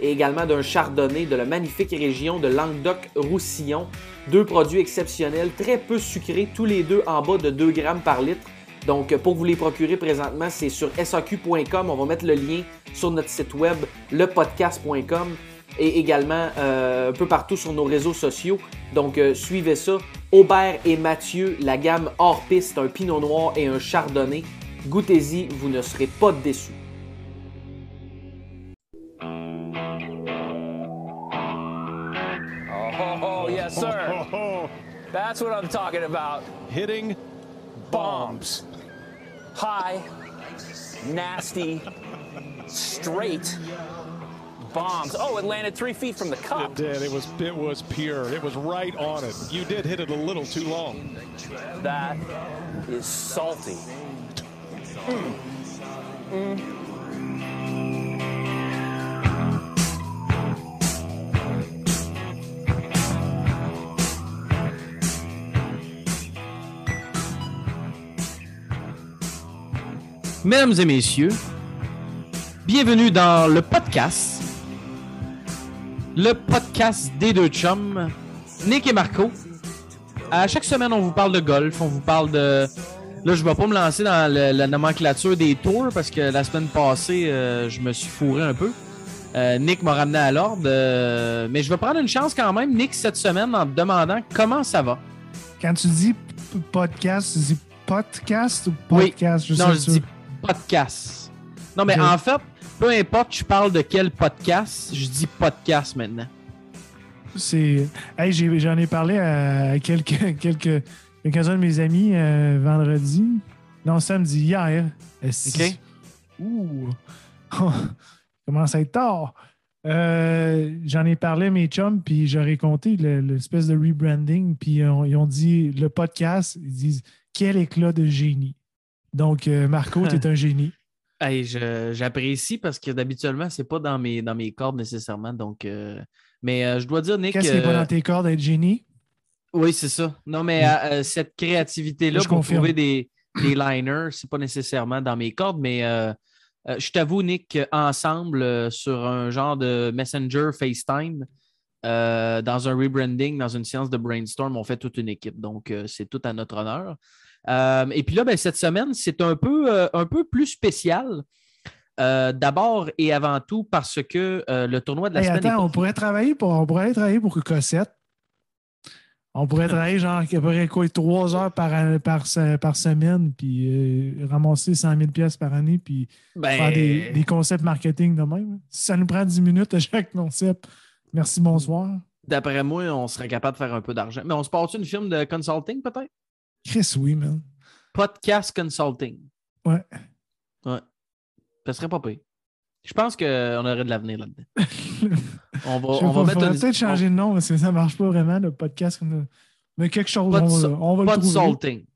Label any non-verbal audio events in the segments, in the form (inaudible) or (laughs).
et également d'un chardonnay de la magnifique région de Languedoc-Roussillon. Deux produits exceptionnels, très peu sucrés, tous les deux en bas de 2 grammes par litre. Donc, pour vous les procurer présentement, c'est sur saq.com. On va mettre le lien sur notre site web, lepodcast.com, et également euh, un peu partout sur nos réseaux sociaux. Donc, euh, suivez ça. Aubert et Mathieu, la gamme hors piste, un pinot noir et un chardonnay. Goûtez-y, vous ne serez pas déçus. Oh, yes, (laughs) oh, sir. Oh, That's what I'm talking about. hitting bombs. High, nasty, straight bombs. Oh, it landed three feet from the cup. It did. It was it was pure. It was right on it. You did hit it a little too long. That is salty. Hmm. Mm. Mesdames et messieurs, bienvenue dans le podcast. Le podcast des deux chums, Nick et Marco. À chaque semaine, on vous parle de golf, on vous parle de. Là, je ne vais pas me lancer dans le- la nomenclature des tours parce que la semaine passée, euh, je me suis fourré un peu. Euh, Nick m'a ramené à l'ordre, euh, mais je vais prendre une chance quand même, Nick, cette semaine, en te demandant comment ça va. Quand tu dis podcast, tu dis podcast ou Oui. podcast? Je non, je dis podcast. Non, mais en fait, peu importe, je parle de quel podcast, je dis podcast maintenant. C'est. Hey, j'ai- j'en ai parlé à quelques, (laughs) quelques, quelques-uns de mes amis euh, vendredi. Non, samedi, hier. OK. Ouh. (laughs) Commence à être tard. Euh, J'en ai parlé à mes chums, puis j'aurais compté le- l'espèce de rebranding, puis on- ils ont dit le podcast, ils disent quel éclat de génie. Donc, euh, Marco, tu es un génie. (laughs) Hey, j'apprécie parce que d'habituellement, c'est pas dans mes, dans mes cordes nécessairement. Donc, euh, mais euh, je dois dire, Nick. Qu'est-ce qui n'est pas dans tes cordes d'être génie? Oui, c'est ça. Non, mais euh, cette créativité-là Je pour confirme. trouver des, des liners, c'est pas nécessairement dans mes cordes, mais je t'avoue, Nick, ensemble, sur un genre de Messenger FaceTime, dans un rebranding, dans une séance de brainstorm, on fait toute une équipe. Donc, c'est tout à notre honneur. Euh, et puis là, ben, cette semaine, c'est un peu, euh, un peu plus spécial. Euh, D'abord et avant tout parce que le tournoi de la Hey, semaine. attends, on pourrait travailler pour on pourrait travailler pour Cossette. On pourrait travailler genre à peu près quoi, trois heures par, par, par semaine, puis euh, ramasser 100 000 pièces par année, puis Ben, faire des, des concepts marketing de même. Si ça nous prend 10 minutes à chaque concept, merci, bonsoir. D'après moi, on serait capable de faire un peu d'argent. Mais on se passe une film de consulting, peut-être? Chris, oui, man. Podcast consulting. Ouais. Ouais. Ça serait pas pire. Je pense qu'on aurait de l'avenir là-dedans. (laughs) On va, on mettre une. peut-être changer de nom, parce que ça ne marche pas vraiment, le podcast. Mais quelque chose, on va, so- on va le trouver.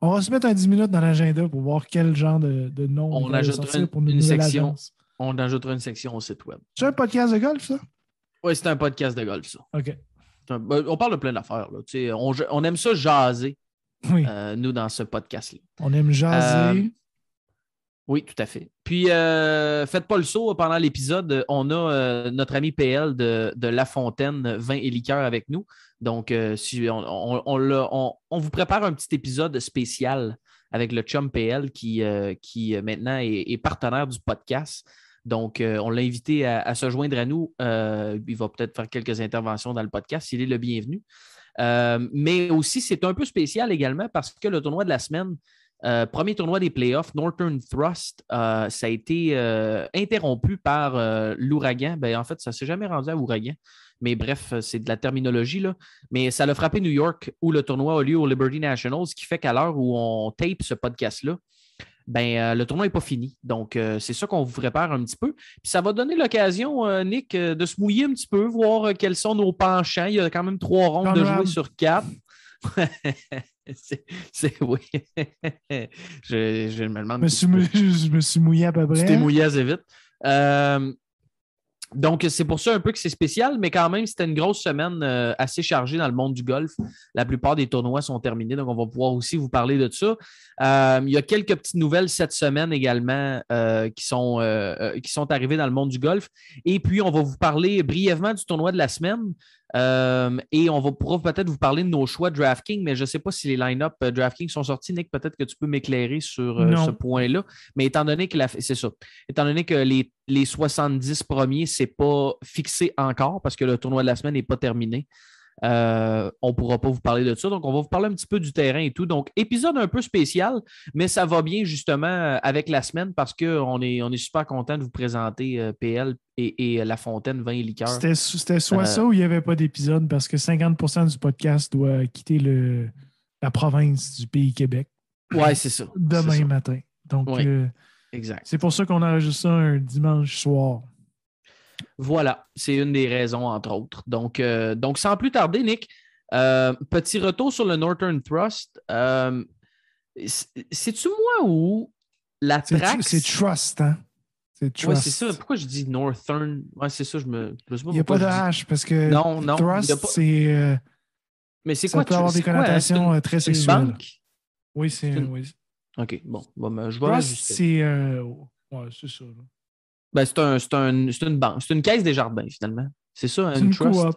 On va se mettre un 10 minutes dans l'agenda pour voir quel genre de, de nom On va ajoutera une- pour une section. agence. On ajoutera une section au site web. C'est un podcast de golf, ça? Oui, c'est un podcast de golf, ça. OK. Un- ben, On parle de plein d'affaires. On, on aime ça jaser, Oui. euh, nous, dans ce podcast-là. On aime jaser. Euh, Oui, tout à fait. Puis, euh, faites pas le saut pendant l'épisode. On a notre ami PL de, de La Fontaine, vin et liqueur avec nous. Donc, si on, on- on l'a- on- on vous prépare un petit épisode spécial avec le chum PL qui, qui maintenant est, est partenaire du podcast. Donc, euh, on l'a invité à, à se joindre à nous. Euh, il va peut-être faire quelques interventions dans le podcast. Il est le bienvenu. Euh, mais aussi, c'est un peu spécial également parce que le tournoi de la semaine, euh, premier tournoi des playoffs, Northern Thrust, euh, ça a été interrompu par l'ouragan. Ben, en fait, ça ne s'est jamais rendu à ouragan. Mais bref, c'est de la terminologie. Là. Mais ça l'a frappé New York où le tournoi a lieu au Liberty Nationals, ce qui fait qu'à l'heure où on tape ce podcast-là, ben, euh, le tournoi n'est pas fini. Donc, euh, c'est ça qu'on vous prépare un petit peu. Puis ça va donner l'occasion, euh, Nick, de se mouiller un petit peu, voir quels sont nos penchants. Il y a quand même trois rondes de jouer sur quatre. (laughs) c'est, oui. (laughs) je, je me demande. Je me suis, mou- (laughs) je me suis mouillé à peu Tu près. t'es mouillé assez vite. Euh, donc, c'est pour ça un peu que c'est spécial, mais quand même, c'était une grosse semaine euh, assez chargée dans le monde du golf. La plupart des tournois sont terminés, donc on va pouvoir aussi vous parler de ça. Euh, il y a quelques petites nouvelles cette semaine également euh, qui, sont, qui sont arrivées dans le monde du golf. Et puis, on va vous parler brièvement du tournoi de la semaine. Euh, et on va pourra peut-être vous parler de nos choix DraftKings, mais je ne sais pas si les line-up euh, DraftKings sont sortis. Nick, peut-être que tu peux m'éclairer sur euh, ce point-là. Mais étant donné que la, c'est ça. Étant donné que les, les 70 premiers, ce n'est pas fixé encore parce que le tournoi de la semaine n'est pas terminé. Euh, on ne pourra pas vous parler de ça. Donc, on va vous parler un petit peu du terrain et tout. Donc, épisode un peu spécial, mais ça va bien justement euh, avec la semaine parce qu'on est, on est super content de vous présenter euh, PL et, et La Fontaine, vin et liqueur. C'était soit Euh, ça ou il n'y avait pas d'épisode parce que 50% du podcast doit quitter le, la province du pays Québec Ouais, c'est ça. Demain matin. Donc, Exact. c'est pour ça qu'on enregistre ça un dimanche soir. Voilà, c'est une des raisons, entre autres. Donc, euh, donc sans plus tarder, Nick, euh, petit retour sur le Northern Thrust. Euh, c'est- C'est-tu moi ou la Trax? c'est Trust, hein? C'est Trust. Ouais, c'est ça. Pourquoi je dis Northern? Ouais, c'est ça, je me. je sais pas Il n'y a pas de H parce que Non, non, a pas- c'est. euh, Mais c'est ça quoi peut tu- avoir c'est des hein? connotations une- très sexuelles. banque? Oui, c'est. Une- oui. OK, bon. bon ben, je vais Trust, c'est. euh, ouais, c'est ça. là. Ben, c'est un, un- une banque. C'est une caisse des jardins, finalement. C'est ça, C'est une, une trust? coop.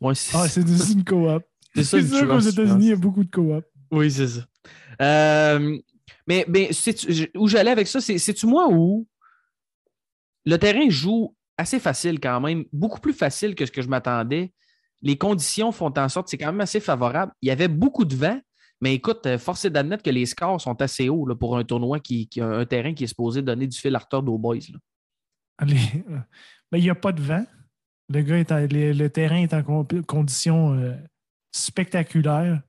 Ouais, c'est Ah, c'est c'est une coop. (laughs) c'est ça, sûr qu'aux États-Unis, il y a beaucoup de coop. Oui, c'est ça. Euh, mais où j'allais avec ça, c'est- c'est-tu moi où le terrain joue assez facile quand même, beaucoup plus facile que ce que je m'attendais. Les conditions font en sorte que c'est quand même assez favorable. Il y avait beaucoup de vent, mais écoute, euh, force est d'admettre que les scores sont assez hauts là, pour un tournoi qui, qui a un terrain qui est supposé donner du fil à retordre aux boys. là. Les- (laughs) Ben, il n'y a pas de vent. Le, gars est en- le, terrain est en con- condition euh, spectaculaire.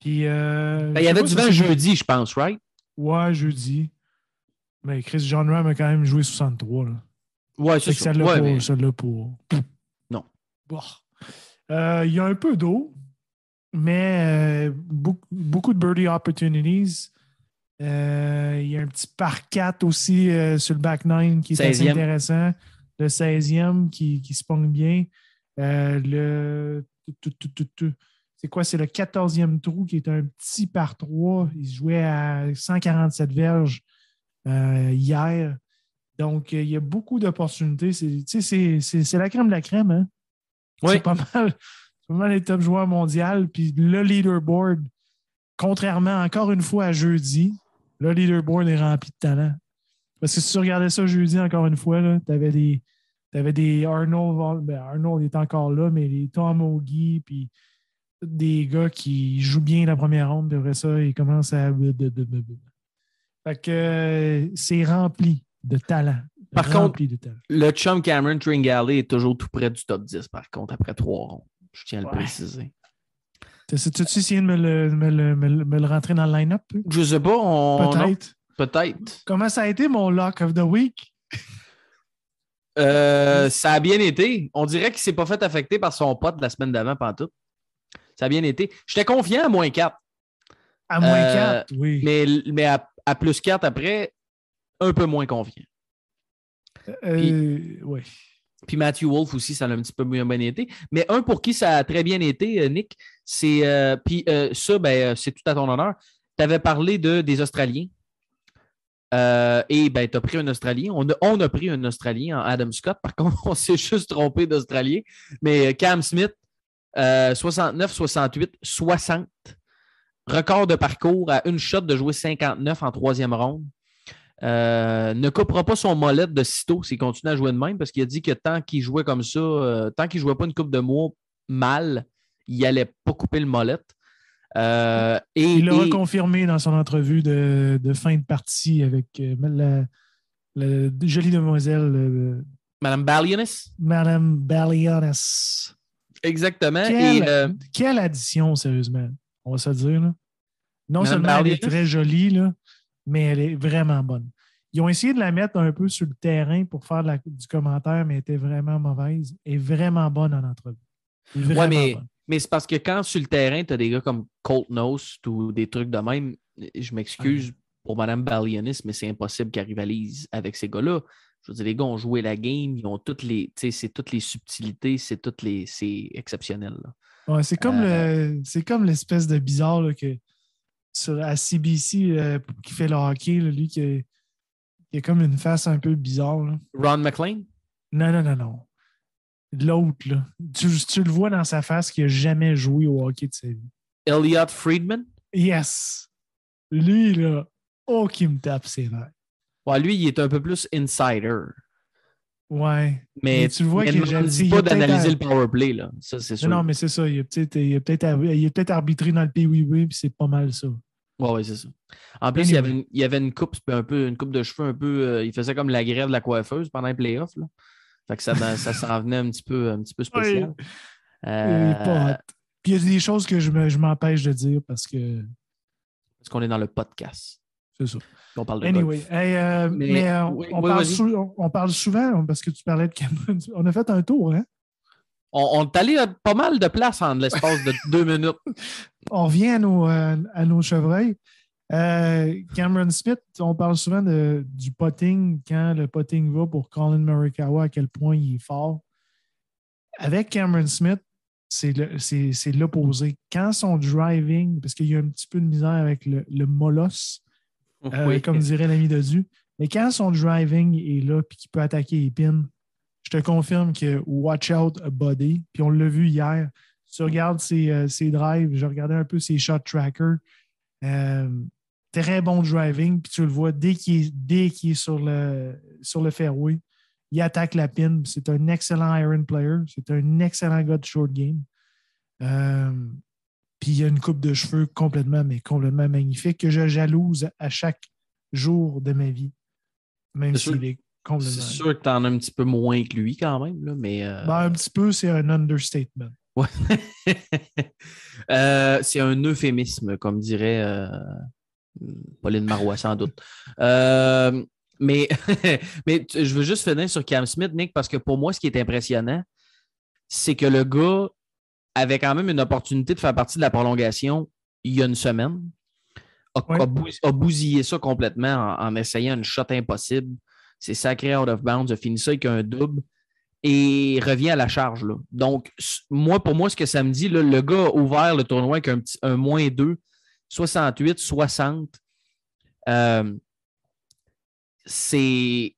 Puis, euh, Ben, il y avait du vent jeudi, je pense, right? Ouais, jeudi. Mais Chris John Ram a quand même joué 63. Là. Ouais, c'est ça. Ouais, mais- ça l'a pas. Non. Bon. Euh, Il y a un peu d'eau, mais euh, beaucoup, beaucoup de birdie opportunities. Euh, Il y a un petit par 4 aussi euh, sur le back 9 qui est assez 16e. intéressant. Le 16e qui, qui se pogne bien. Euh, le. C'est quoi? C'est le 14e trou qui est un petit par 3. Il jouait à 147 verges euh, hier. Donc, il y a beaucoup d'opportunités. C'est, la crème de la crème. Hein? Oui. C'est pas mal. Pas mal les top joueurs mondiaux. Puis le leaderboard, contrairement encore une fois à jeudi, le leaderboard est rempli de talent. Parce que si tu regardais ça jeudi, encore une fois, tu avais des. T'avais des Arnold, ben Arnold est encore là, mais les Tom Ogie, puis des gars qui jouent bien la première ronde, puis après ça, ils commencent à. Fait que euh, c'est rempli de talent. Par rempli de talent. Le chum Cameron Tringale est toujours tout près du top 10, par contre, après trois rondes. Je tiens à le Ouais. préciser. T'as- T'as-tu essayé de me le, me le- me le- me le rentrer dans le line-up? Je sais pas, on. Peut-être. Peut-être. Comment ça a été mon lock of the week? Euh, ça a bien été. On dirait qu'il s'est pas fait affecter par son pote la semaine d'avant, pantoute. Ça a bien été. J'étais confiant à moins 4, À moins Euh, 4, oui. mais, mais à, à plus 4 après, un peu moins confiant. Euh, oui. Puis Matthew Wolf aussi, ça a un petit peu bien, bien été. Mais un pour qui ça a très bien été, euh, Nick, c'est. euh, puis euh, ça, ben, c'est tout à ton honneur. Tu avais parlé de, des Australiens. Et ben, tu as pris un Australien. On a, on a pris un Australien en Adam Scott. Par contre, (laughs) on s'est juste trompé d'Australien. Mais Cam Smith, euh, 69, 68, 60. Record de parcours à une shot de jouer 59 en troisième ronde. Euh, ne coupera pas son mollet de sitôt s'il continue à jouer de même parce qu'il a dit que tant qu'il jouait comme ça, euh, tant qu'il ne jouait pas une coupe de mois mal, il n'allait pas couper le mollet. Euh, et, Il l'a et- reconfirmé dans son entrevue de, de fin de partie avec la, la jolie demoiselle Madame Balionis, Madame Balionis. exactement. Quelle, Et, quelle addition, sérieusement. On va se dire. Là. Non Madame seulement elle est très jolie, là, mais elle est vraiment bonne. Ils ont essayé de la mettre un peu sur le terrain pour faire la- du commentaire, mais elle était vraiment mauvaise. Est vraiment bonne en entrevue. Vraiment Ouais, mais, bonne. mais c'est parce que quand sur le terrain, tu as des gars comme Colt Nost ou des trucs de même, je m'excuse pour Mme Balionis, mais c'est impossible qu'elle rivalise avec ces gars-là. Je veux dire, les gars ont joué la game, ils ont toutes les, tu sais, c'est toutes les subtilités, c'est toutes les, c'est exceptionnel. là. Ouais, c'est comme Euh, le- c'est comme l'espèce de bizarre là, que sur, à CBC euh, qui fait le hockey, là, lui qui a, qui a comme une face un peu bizarre. là. Ron McLean? Non, non, non, non. L'autre, là. Tu, tu le vois dans sa face qu'il n'a jamais joué au hockey de sa vie. Elliot Friedman? Yes! Lui, là, oh, qui me tape ses nerfs. Ouais, lui, il est un peu plus insider. Ouais. Mais, Mais tu vois qu'il ne est pas est d'analyser à- le power play, là. Ça, c'est sûr. Non, mais c'est ça. Il a peut-être peut-être arbitré dans le PWB, puis c'est pas mal ça. Ouais, ouais, c'est ça. En plus, il, y avait une, il y avait une coupe, un peu, une coupe de cheveux un peu. euh, il faisait comme la grève de la coiffeuse pendant les playoffs. Là. Fait que ça, ça s'en venait un petit peu, un petit peu spécial. Euh, est pas hot. Puis il y a des choses que je m'empêche de dire parce que parce qu'on est dans le podcast. C'est ça. On parle de Anyway, hey, euh, Mais- mais, euh, oui, on, oui, parle sou- on- on parle souvent, parce que tu parlais de Cameron. (laughs) On a fait un tour, hein? On, est allé à pas mal de places en l'espace de deux minutes. (laughs) On revient à nos, euh, à nos chevreuils. Euh, Cameron Smith, on parle souvent de, du potting, quand le potting va pour Colin Morikawa, à quel point il est fort. Avec Cameron Smith, c'est le- c'est c'est l'opposé. Quand son driving, parce qu'il y a un petit peu de misère avec le, le molosse, euh, Oui. comme dirait l'ami de Dieu, mais quand son driving est là et qu'il peut attaquer les pins, je te confirme que watch out a body. Puis on l'a vu hier. Tu regardes ses, euh, ses drives, je regardais un peu ses shot trackers. Euh, très bon driving, puis tu le vois dès qu'il est, dès est sur, le, sur le fairway, il attaque la pin. C'est un excellent iron player. C'est un excellent gars de short game. Euh, puis il a une coupe de cheveux complètement, mais complètement magnifique que je jalouse à chaque jour de ma vie. Même s'il est complètement. C'est sûr que tu en as un petit peu moins que lui quand même, là, mais. euh, Ben, un petit peu, c'est un understatement. Ouais. (laughs) Euh, c'est un euphémisme, comme dirait euh, Pauline Marois, sans doute. Mais (laughs) mais je veux juste finir sur Cam Smith, Nick, parce que pour moi, ce qui est impressionnant, c'est que le gars avait quand même une opportunité de faire partie de la prolongation il y a une semaine. A, bousillé ça complètement en, en essayant une shot impossible. C'est sacré out of bounds, a fini ça avec un double et revient à la charge. Là. Donc, moi, pour moi, ce que ça me dit, là, le gars a ouvert le tournoi avec un, petit, un moins 2, 68, 60. Euh, c'est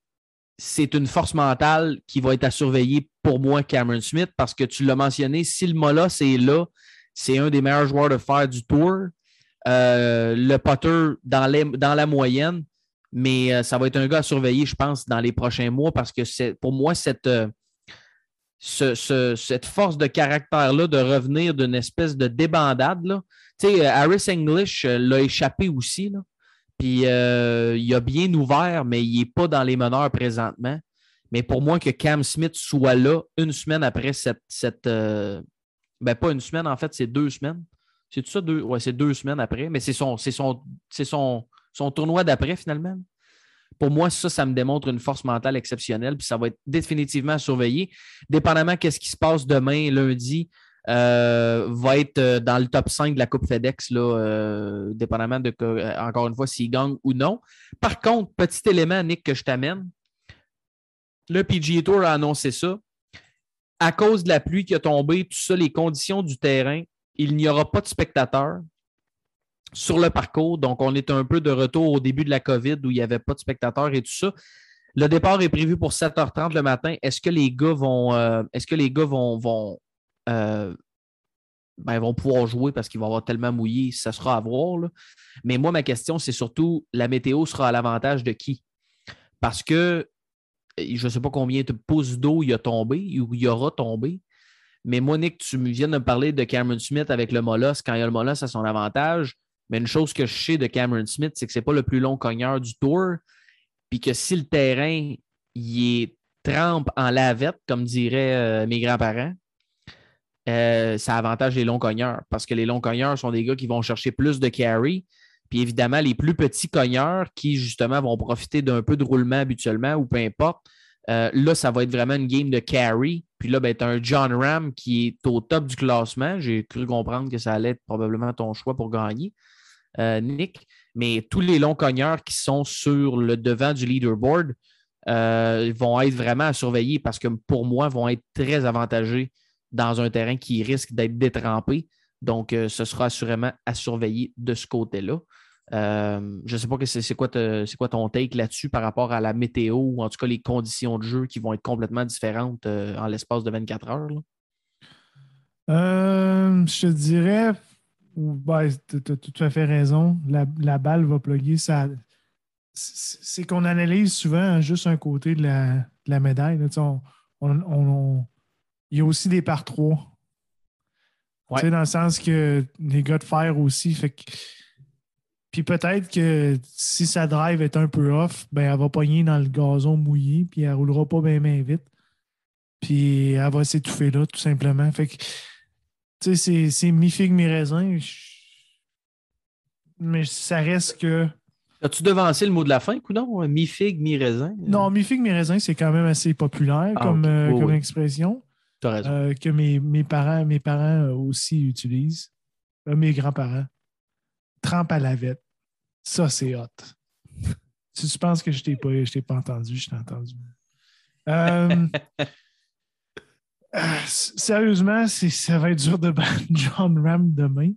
c'est une force mentale qui va être à surveiller pour moi, Cameron Smith, parce que tu l'as mentionné, si le Molas est là, c'est un des meilleurs joueurs de fer du tour. Euh, le Potter dans, la moyenne, mais euh, ça va être un gars à surveiller, je pense, dans les prochains mois, parce que pour moi, cette, euh, ce- ce- cette force de caractère-là de revenir d'une espèce de débandade. Tu sais, Harris English l'a échappé aussi, là. Puis euh, il a bien ouvert, mais il n'est pas dans les meneurs présentement. Mais pour moi, que Cam Smith soit là une semaine après cette. cette euh, ben, pas une semaine, en fait, c'est deux semaines. C'est tout ça, deux. Ouais, c'est deux semaines après, mais c'est son, son, son, son tournoi d'après, finalement. Pour moi, ça, ça me démontre une force mentale exceptionnelle, puis ça va être définitivement à surveiller. Dépendamment de ce qui se passe demain, lundi, euh, va être euh, dans le top 5 de la Coupe FedEx, là, euh, dépendamment de, encore une fois, s'il gagne ou non. Par contre, petit élément, Nick, que je t'amène. Le PGA Tour a annoncé ça. À cause de la pluie qui a tombé, tout ça, les conditions du terrain, il n'y aura pas de spectateurs sur le parcours. Donc, on est un peu de retour au début de la COVID où il n'y avait pas de spectateurs et tout ça. Le départ est prévu pour 7h30 le matin. Est-ce que les gars vont, est-ce que les gars vont, euh, ben, vont pouvoir jouer parce qu'il va avoir tellement mouillé? Ça sera à voir. là. Mais moi, ma question, c'est surtout la météo sera à l'avantage de qui? Parce que je ne sais pas combien de pouces d'eau il a tombé ou il aura tombé. Mais moi, Nick, tu viens de me parler de Cameron Smith avec le Molos. Quand il y a le Molos, à son avantage. Mais une chose que je sais de Cameron Smith, c'est que ce n'est pas le plus long cogneur du tour. Puis que si le terrain il est trempe en lavette, comme diraient euh, mes grands-parents, euh, ça avantage les longs cogneurs. Parce que les longs cogneurs sont des gars qui vont chercher plus de carry. Puis évidemment, les plus petits cogneurs qui, justement, vont profiter d'un peu de roulement habituellement ou peu importe, euh, là, ça va être vraiment une game de carry. Puis là, ben, tu as un John Ram qui est au top du classement. J'ai cru comprendre que ça allait être probablement ton choix pour gagner, euh, Nick. Mais tous les longs cogneurs qui sont sur le devant du leaderboard vont être vraiment à surveiller parce que pour moi, vont être très avantagés dans un terrain qui risque d'être détrempé. Donc, ce sera assurément à surveiller de ce côté-là. Euh, je ne sais pas que c'est quoi, quoi, ton take là-dessus par rapport à la météo ou en tout cas les conditions de jeu qui vont être complètement différentes euh, en l'espace de 24 heures. Euh, je te dirais, tu as tout à fait raison. La, balle va plugger. C'est qu'on analyse souvent juste un côté de la, médaille. Il y a aussi des par trois. Dans le sens que les gars de fer aussi. Fait que, puis peut-être que si sa drive est un peu off, ben elle va pogner dans le gazon mouillé, puis elle roulera pas bien, vite. Puis elle va s'étouffer là, tout simplement. Fait que, tu sais, c'est mi-figue, mi-raisin. Mais ça reste que. As-tu devancé le mot de la fin, ou non? Mi-figue, mi-raisin? Non, mi-figue, mi-raisin, c'est quand même assez populaire ah, comme, euh, comme expression. Tu as raison. Euh, que mes, mes, parents, mes parents aussi utilisent. Euh, mes grands-parents. Trempe à la vette. Ça, c'est hot. (laughs) si tu penses que je t'ai pas, t'ai pas entendu, je t'ai entendu. Euh, (laughs) euh, sérieusement, ça va être dur de (laughs) battre John Ram demain.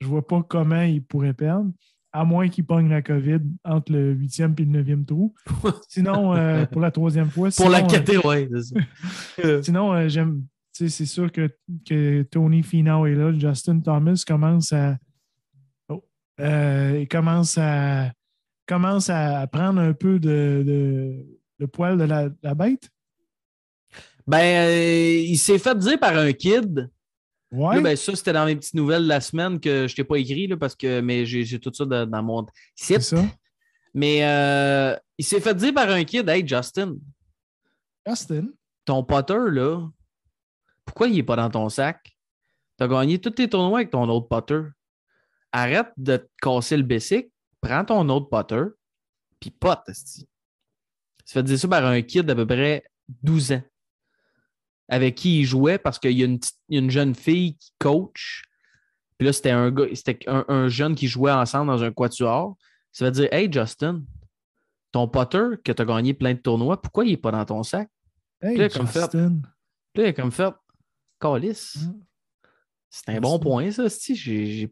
Je vois pas comment il pourrait perdre, à moins qu'il pogne la COVID entre le 8e et le 9e trou. (laughs) Sinon, euh, pour la troisième fois. pour la catégorie, sinon, (laughs) j'aime. C'est sûr que, que Tony Finau est là. Justin Thomas commence à, euh, il commence à, commence à prendre un peu de, de, poil de la, bête? Ben, euh, il s'est fait dire par un kid. Ouais. ben, ça, c'était dans mes petites nouvelles de la semaine que je t'ai pas écrit, là, parce que mais j'ai tout ça dans, mon site. Ça. Mais euh, il s'est fait dire par un kid Hey, Justin. Justin. Ton potter, là, pourquoi il n'est pas dans ton sac? Tu as gagné tous tes tournois avec ton autre potter arrête de te casser le basic, prends ton autre potter, puis pote. Tu fait dire ça par un kid d'à peu près 12 ans avec qui il jouait parce qu'il y, a une jeune fille qui coach. Puis là, c'était un, c'était un, jeune qui jouait ensemble dans un quatuor. Ça veut dire Hey Justin, ton potter que tu as gagné plein de tournois, pourquoi il n'est pas dans ton sac? Hey, Justin. Comme fait, comme fait Calice. Mm. C'est un bon point, ça.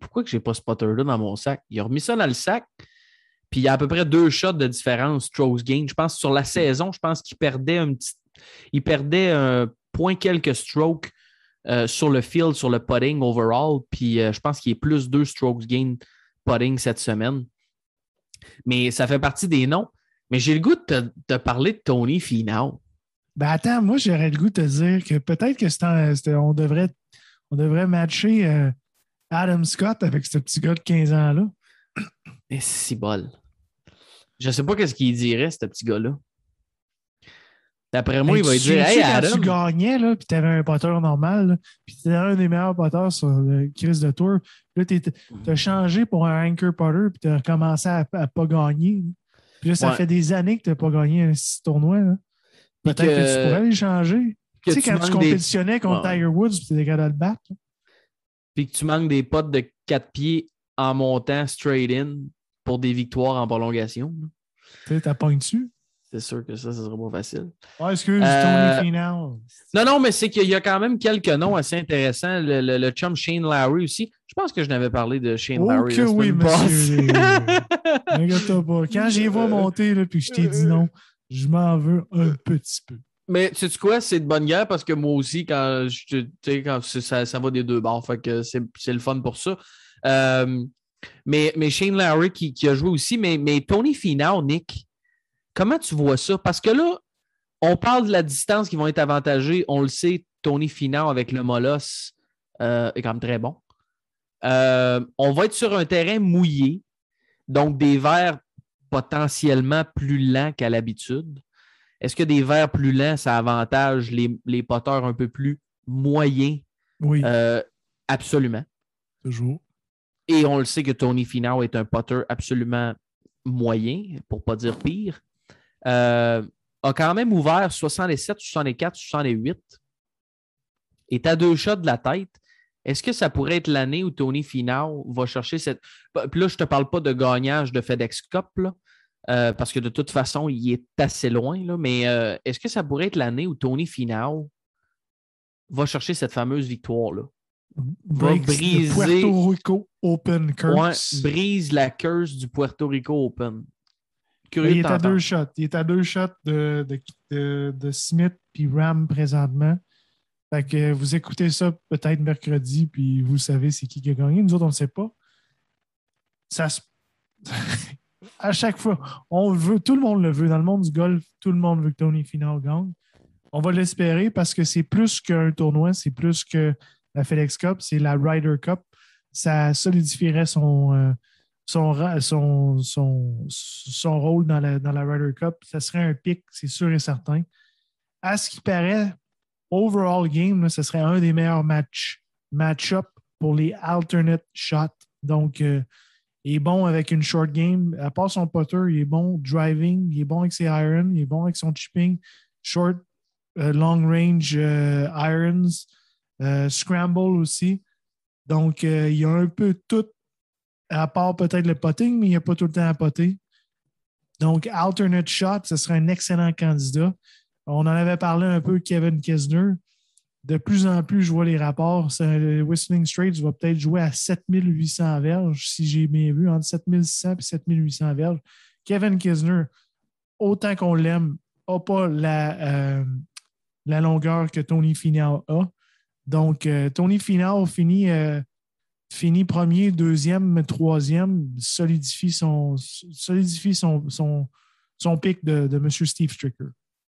Pourquoi que j'ai pas ce spotter-là dans mon sac? Il a remis ça dans le sac. Puis il y a à peu près deux shots de différence strokes gain. Je pense sur la saison, je pense qu'il perdait un petit. Il perdait un point quelques strokes euh, sur le field, sur le putting overall. Puis euh, je pense qu'il est plus deux strokes gain putting cette semaine. Mais ça fait partie des noms. Mais j'ai le goût de te, parler de Tony Finau. Ben attends, moi j'aurais le goût de te dire que peut-être que on devrait on devrait matcher euh, Adam Scott avec ce petit gars de 15 ans-là. Et si bol. Je sais pas qu'est-ce qu'il dirait, ce petit gars-là. D'après moi, il va dire Hey, Adam. tu gagnais, là, puis tu avais un potter normal, puis tu un des meilleurs potters sur le Chris de Tour. Là, tu as changé pour un anchor potter, puis tu as recommencé à ne pas gagner. Puis là, ça fait des années que tu n'as pas gagné un tournoi. Peut-être que... tu pourrais les changer tu sais, quand tu compétitionnais contre Tiger Woods, tu étais capable de le battre. Puis que tu manques des potes de quatre pieds en montant straight in pour des victoires en prolongation. Tu sais, t'as dessus. C'est sûr que ça, ce serait pas facile. Oh, excuse, euh... Tony Final. Non, non, mais c'est qu'il y a quand même quelques noms assez intéressants. Le, le, chum Shane Lowry aussi. Je pense que je n'avais parlé de Shane oh Lowry. Que oui, monsieur. (laughs) pas. Quand j'y vois monter, là, puis je t'ai dit non, je m'en veux un petit peu. Mais sais tu quoi? C'est de bonne guerre parce que moi aussi, quand, je, quand ça, ça va des deux bords, fait que c'est le fun pour ça. Euh, mais, mais Shane Lowry qui, qui, a joué aussi, mais, mais Tony Finau, Nick, comment tu vois ça? Parce que là, on parle de la distance qui vont être avantagées. On le sait, Tony Finau avec le Molos euh, est quand même très bon. Euh, on va être sur un terrain mouillé, donc des verres potentiellement plus lents qu'à l'habitude. Est-ce que des verres plus lents, ça avantage les, les poteurs un peu plus moyens? Oui. Euh, absolument. Toujours. et on le sait que Tony Finau est un putter absolument moyen, pour ne pas dire pire, euh, a quand même ouvert 67, 64, 68. Est à deux shots de la tête. Est-ce que ça pourrait être l'année où Tony Finau va chercher cette. Puis là, je ne te parle pas de gagnage de FedEx Cup, là, euh, parce que de toute façon, il est assez loin. Là, mais euh, est-ce que ça pourrait être l'année où Tony Finau va chercher cette fameuse victoire-là? Va Breaks the briser- Puerto Rico Open Ouais, curse. brise la curse du Puerto Rico Open. Curieux il est à deux shots. Il est à deux shots de, de, de- de Smith puis Ram présentement. Fait que vous écoutez ça peut-être mercredi, puis vous savez c'est qui qui a gagné. Nous autres, on ne sait pas. Ça se... (laughs) à chaque fois, on veut, tout le monde le veut. Dans le monde du golf, tout le monde veut que Tony Finau gagne. On va l'espérer parce que c'est plus qu'un tournoi, c'est plus que la FedEx Cup, c'est la Ryder Cup. Ça solidifierait son, euh, son, son, son, son rôle dans la, dans la Ryder Cup. Ça serait un pic, c'est sûr et certain. À ce qui paraît, overall game, là, ce serait un des meilleurs match, match-up pour les alternate shots. Donc, euh, il est bon avec une short game. À part son putter, il est bon driving, il est bon avec ses irons, il est bon avec son chipping, short, euh, long range euh, irons, scramble aussi. Donc, il y a un peu tout, à part peut-être le putting, mais il n'y a pas tout le temps à poter. Donc, alternate shot, ce serait un excellent candidat. On en avait parlé un peu, Kevin Kisner. De plus en plus, je vois les rapports. Le Whistling Straits va peut-être jouer à 7800 verges, si j'ai bien vu, entre 7600 et 7800 verges. Kevin Kisner, autant qu'on l'aime, n'a pas la, euh, la longueur que Tony Finau a. Donc, euh, Tony Finau finit, euh, finit premier, deuxième, troisième, solidifie son, solidifie son, son, son pic de, de M. Steve Stricker,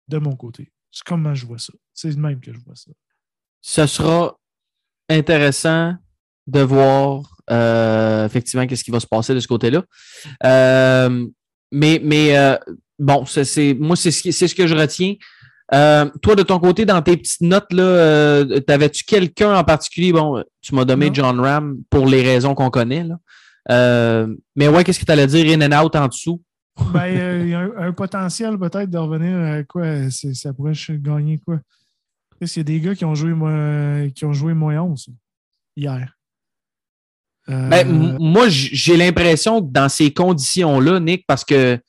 de mon côté. C'est comment je vois ça. C'est de même que je vois ça. Ce sera intéressant de voir euh, effectivement qu'est-ce qui va se passer de ce côté-là. Euh, mais mais euh, bon, c'est moi, c'est ce, ce que je retiens. Euh, toi, de ton côté, dans tes petites notes, là, euh, t'avais-tu quelqu'un en particulier? Bon, tu m'as nommé Non. John Ram pour les raisons qu'on connaît. Là. Euh, mais ouais, qu'est-ce que tu allais dire in and out en dessous? (laughs) Ben, euh, il y a un, un potentiel peut-être de revenir à quoi? Ça pourrait gagner quoi? Parce qu'il y a des gars qui ont joué moins, qui ont joué moins 11 hier. Euh, Ben, moi, j'ai l'impression que dans ces conditions-là, Nick, parce que,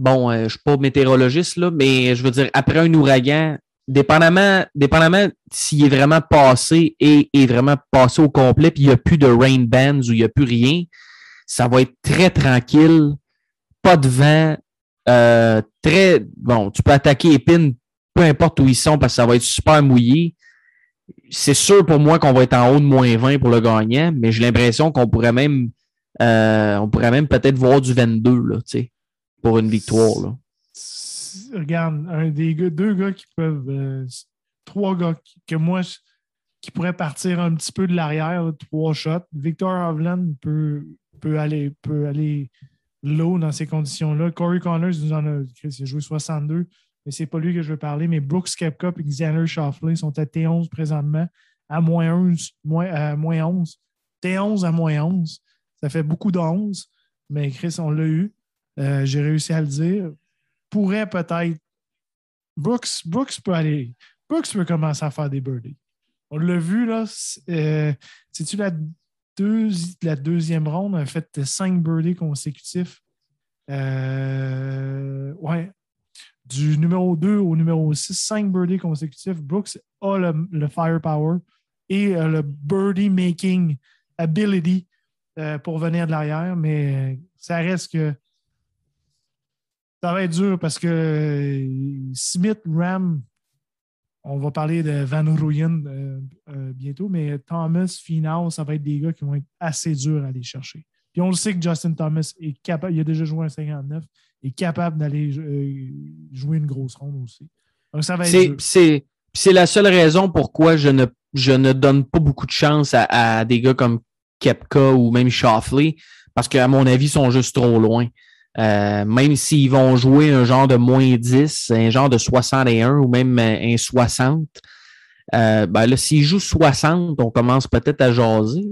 bon, euh, je ne suis pas météorologiste, là, mais je veux dire, après un ouragan, dépendamment, dépendamment s'il est vraiment passé et est vraiment passé au complet, puis il n'y a plus de rain bands ou il n'y a plus rien, ça va être très tranquille, pas de vent, euh, très, bon, tu peux attaquer pins, peu importe où ils sont, parce que ça va être super mouillé. C'est sûr pour moi qu'on va être en haut de moins 20 pour le gagnant, mais j'ai l'impression qu'on pourrait même euh, on pourrait même peut-être voir du 22 là, tu sais, pour une victoire. Là. regarde, un des deux gars qui peuvent, euh, trois gars qui- que moi, qui pourraient partir un petit peu de l'arrière, trois shots. Victor Hovland peut, peut, aller, peut aller low dans ces conditions-là. Corey Connors nous en a, Chris, il a joué 62, mais c'est pas lui que je veux parler. Mais Brooks Kepka et Xander Schauffele sont à T11 présentement, à moins 11, moins, à moins 11. T11 à moins 11. Ça fait beaucoup de 11, mais Chris, on l'a eu. Euh, J'ai réussi à le dire pourrait peut-être. Brooks, Brooks peut aller. Brooks peut commencer à faire des birdies. On l'a vu, là. c'est- euh, C'est-tu la, deuxi- la deuxième ronde? a fait cinq birdies consécutifs. Euh, ouais. Du numéro 2 au numéro 6, cinq birdies consécutifs. Brooks a le, le firepower et le birdie making ability pour venir de l'arrière, mais ça reste que ça va être dur parce que euh, Smith, Ram, on va parler de Van Rooyen euh, euh, bientôt, mais Thomas, Finau, ça va être des gars qui vont être assez durs à aller chercher. Puis on le sait que Justin Thomas est capable, il a déjà joué un 59, est capable d'aller euh, jouer une grosse ronde aussi. Donc ça va être C'est, dur. c'est, c'est la seule raison pourquoi je ne, je ne donne pas beaucoup de chance à, à des gars comme Kepka ou même Shoffley, parce qu'à mon avis, ils sont juste trop loin. Euh, même s'ils vont jouer un genre de moins 10, un genre de 61 ou même un 60, euh, ben là, s'ils jouent 60, on commence peut-être à jaser.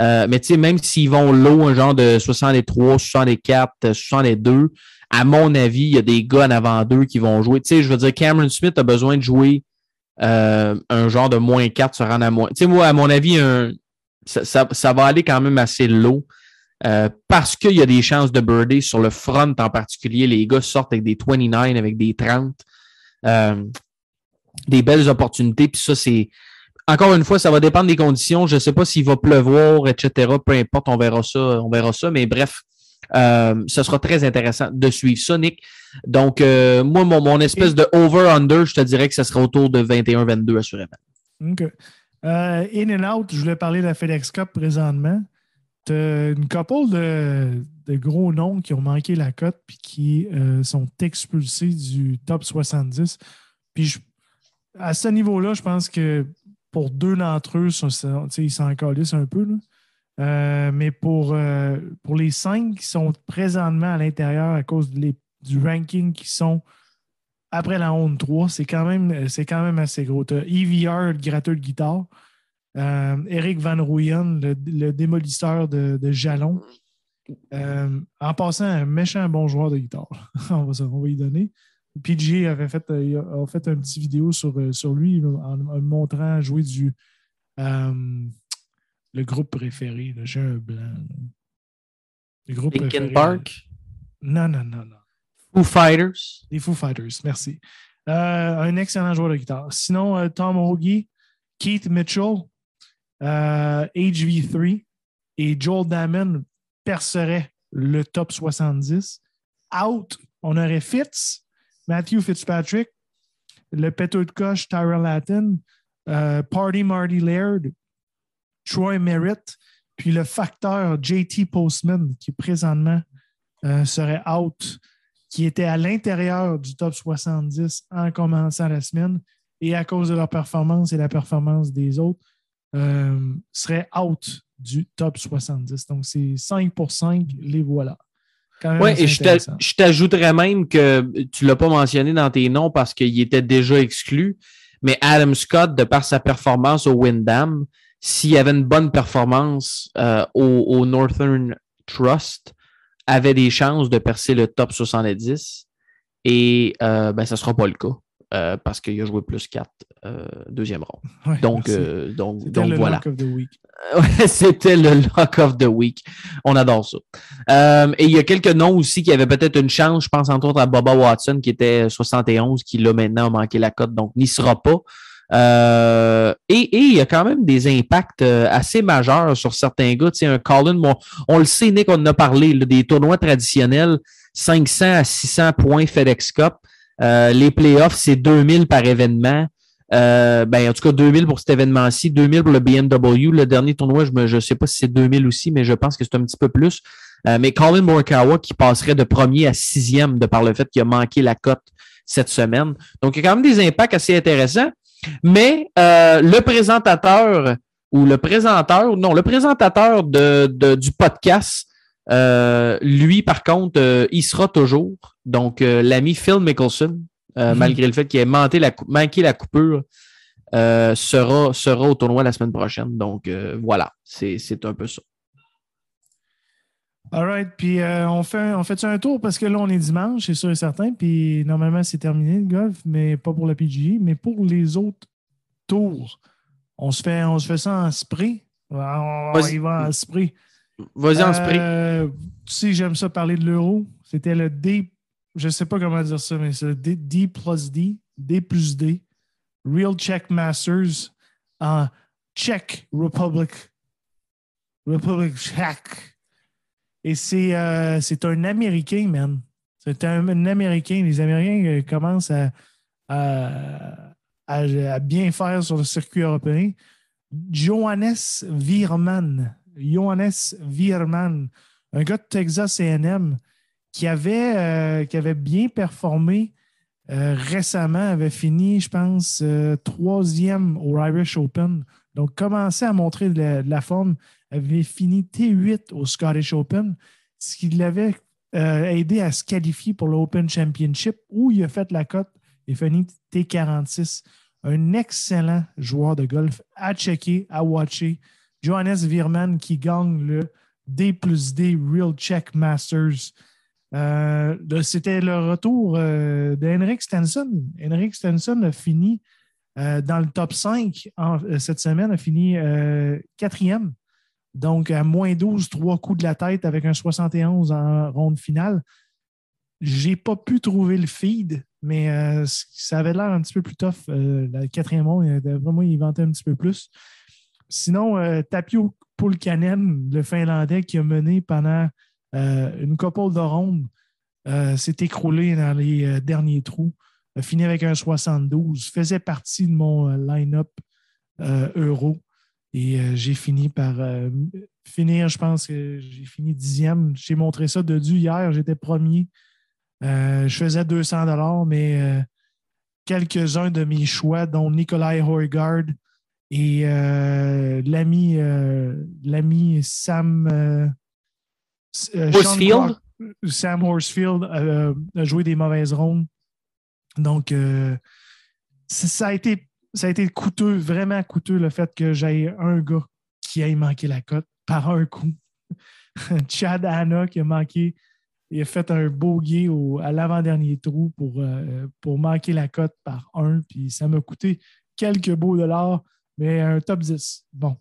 Euh, mais même s'ils vont low, un genre de 63, 64, 62, à mon avis, il y a des gars en avant d'eux qui vont jouer. Je veux dire, Cameron Smith a besoin de jouer euh, un genre de moins 4 se rendre à moins. Tu moi, à mon avis, ça, ça, va aller quand même assez low. Euh, parce qu'il y a des chances de birder sur le front en particulier. Les gars sortent avec des 29, avec des 30. Euh, des belles opportunités. Puis ça, c'est. Encore une fois, ça va dépendre des conditions. Je ne sais pas s'il va pleuvoir, etc. Peu importe, on verra ça. On verra ça. Mais bref, euh, ce sera très intéressant de suivre ça, Nick. Donc, moi, mon, espèce de over-under, je te dirais que ça sera autour de 21-22, assurément. OK. In and out, je voulais parler de la FedEx Cup présentement. Tu as une couple de, de, gros noms qui ont manqué la cote puis qui euh, sont expulsés du top 70. Puis à ce niveau-là, je pense que pour deux d'entre eux, ils s'en calissent un peu. Là. Euh, mais pour, euh, pour les cinq qui sont présentement à l'intérieur à cause du ranking qui sont après la ronde 3, c'est quand, même, quand même assez gros. Tu as EVR, le gratteur de guitare. Euh, Eric Van Rooyen, le, le démolisseur de, de jalons. Euh, en passant, un méchant bon joueur de guitare. (laughs) on, va, on va y donner. PG avait fait, euh, a fait une petite vidéo sur, sur lui en, en montrant jouer du euh, le groupe préféré. J'ai un blanc. Le groupe Linkin préféré. Park? Non, non, non, non. Foo Fighters? Les Foo Fighters, merci. Euh, un excellent joueur de guitare. Sinon, euh, Tom Hoagie, Keith Mitchell, euh, HV3 et Joel Damon perceraient le top 70. Out, on aurait Fitz, Matthew Fitzpatrick, le péteux de coche Tyrell Latin, euh, Party Marty Laird, Troy Merritt, puis le facteur JT Postman, qui présentement euh, serait out, qui était à l'intérieur du top 70 en commençant la semaine, et à cause de leur performance et la performance des autres, euh, serait out du top 70. Donc, c'est 5 pour 5, les voilà. Oui, et je t'ajouterais même que tu ne l'as pas mentionné dans tes noms parce qu'il était déjà exclu, mais Adam Scott, de par sa performance au Windham, s'il avait une bonne performance euh, au, au, Northern Trust, avait des chances de percer le top 70. Et euh, ben, ça ne sera pas le cas. Euh, parce qu'il a joué plus 4 euh, deuxième rond. (laughs) Ouais, donc, euh, donc, donc le voilà. Lock of the week. (laughs) C'était le lock of the week. On adore ça. Euh, et il y a quelques noms aussi qui avaient peut-être une chance. Je pense entre autres à Boba Watson qui était 71, qui là maintenant a manqué la cote, donc n'y sera pas. Euh, et, et, il y a quand même des impacts assez majeurs sur certains gars. Tu sais, un Colin, on le sait, Nick, on en a parlé, là, des tournois traditionnels, 500 à 600 points FedEx Cup. Euh, les playoffs, c'est 2000 par événement. Euh, ben, en tout cas, 2000 pour cet événement-ci, 2000 pour le BMW. Le dernier tournoi, je ne sais pas si c'est 2000 aussi, mais je pense que c'est un petit peu plus. Euh, mais Colin Morikawa qui passerait de premier à sixième de par le fait qu'il a manqué la cote cette semaine. Donc, il y a quand même des impacts assez intéressants. Mais euh, le présentateur ou le présenteur, non, le présentateur de, de du podcast, euh, lui, par contre, euh, il sera toujours. Donc, euh, l'ami Phil Mickelson, mm-hmm. malgré le fait qu'il ait manqué la, manqué la coupure, sera, sera au tournoi la semaine prochaine. Donc, voilà, c'est un peu ça. All right. Puis, on fait, on fait un tour? Parce que là, on est dimanche, c'est sûr et certain. Puis, normalement, c'est terminé le golf, mais pas pour la PGA. Mais pour les autres tours, on se fait, on se fait ça en spray. On, on y va en spray. Vas-y en spray. Euh, tu sais, j'aime ça parler de l'euro. C'était le D, je sais pas comment dire ça, mais c'est le D, plus D, D plus D, Real Czech Masters en Czech Republic. Republic Czech. Et c'est euh, un Américain, man. C'est un, Américain. Les Américains euh, commencent à, à, à, à, bien faire sur le circuit européen. Johannes Vierman. Johannes Vierman, un gars de Texas AM qui avait, euh, qui avait bien performé euh, récemment, avait fini, je pense, euh, troisième au Irish Open. Donc, commençait à montrer de la, de la, forme, avait fini T8 au Scottish Open, ce qui l'avait aidé à se qualifier pour l'Open Championship où il a fait la cote et fini T46. Un excellent joueur de golf à checker, à watcher Johannes Vierman qui gagne le D plus D Real Check Masters. Euh, C'était le retour euh, de Henrik Stenson. Henrik Stenson a fini euh, dans le top 5 en- euh, cette semaine, a fini quatrième. Donc, à moins 12, trois coups de la tête avec un 71 en ronde finale. J'ai pas pu trouver le feed, mais ça avait l'air un petit peu plus tough. La quatrième ronde, vraiment, il un petit peu plus. Sinon, euh, Tapio Pulkanen, le Finlandais qui a mené pendant euh, une couple de rondes, euh, s'est écroulé dans les derniers trous, a fini avec un 72, faisait partie de mon line-up euro. Et j'ai fini par finir, je pense que j'ai fini dixième. J'ai montré ça de dû hier, j'étais premier. Je faisais 200 dollars, mais quelques-uns de mes choix, dont Nikolai Horgard et euh, l'ami euh, l'ami Sam euh, Sam Horsfield a joué des mauvaises rondes. Donc, ça a été ça a été coûteux, vraiment coûteux, le fait que j'aille un gars qui ait manqué la cote par un coup. (laughs) Chad Anna qui a manqué, il a fait un bogey au, à l'avant-dernier trou pour, euh, pour manquer la cote par un, puis ça m'a coûté quelques beaux dollars, mais un top 10. Bon.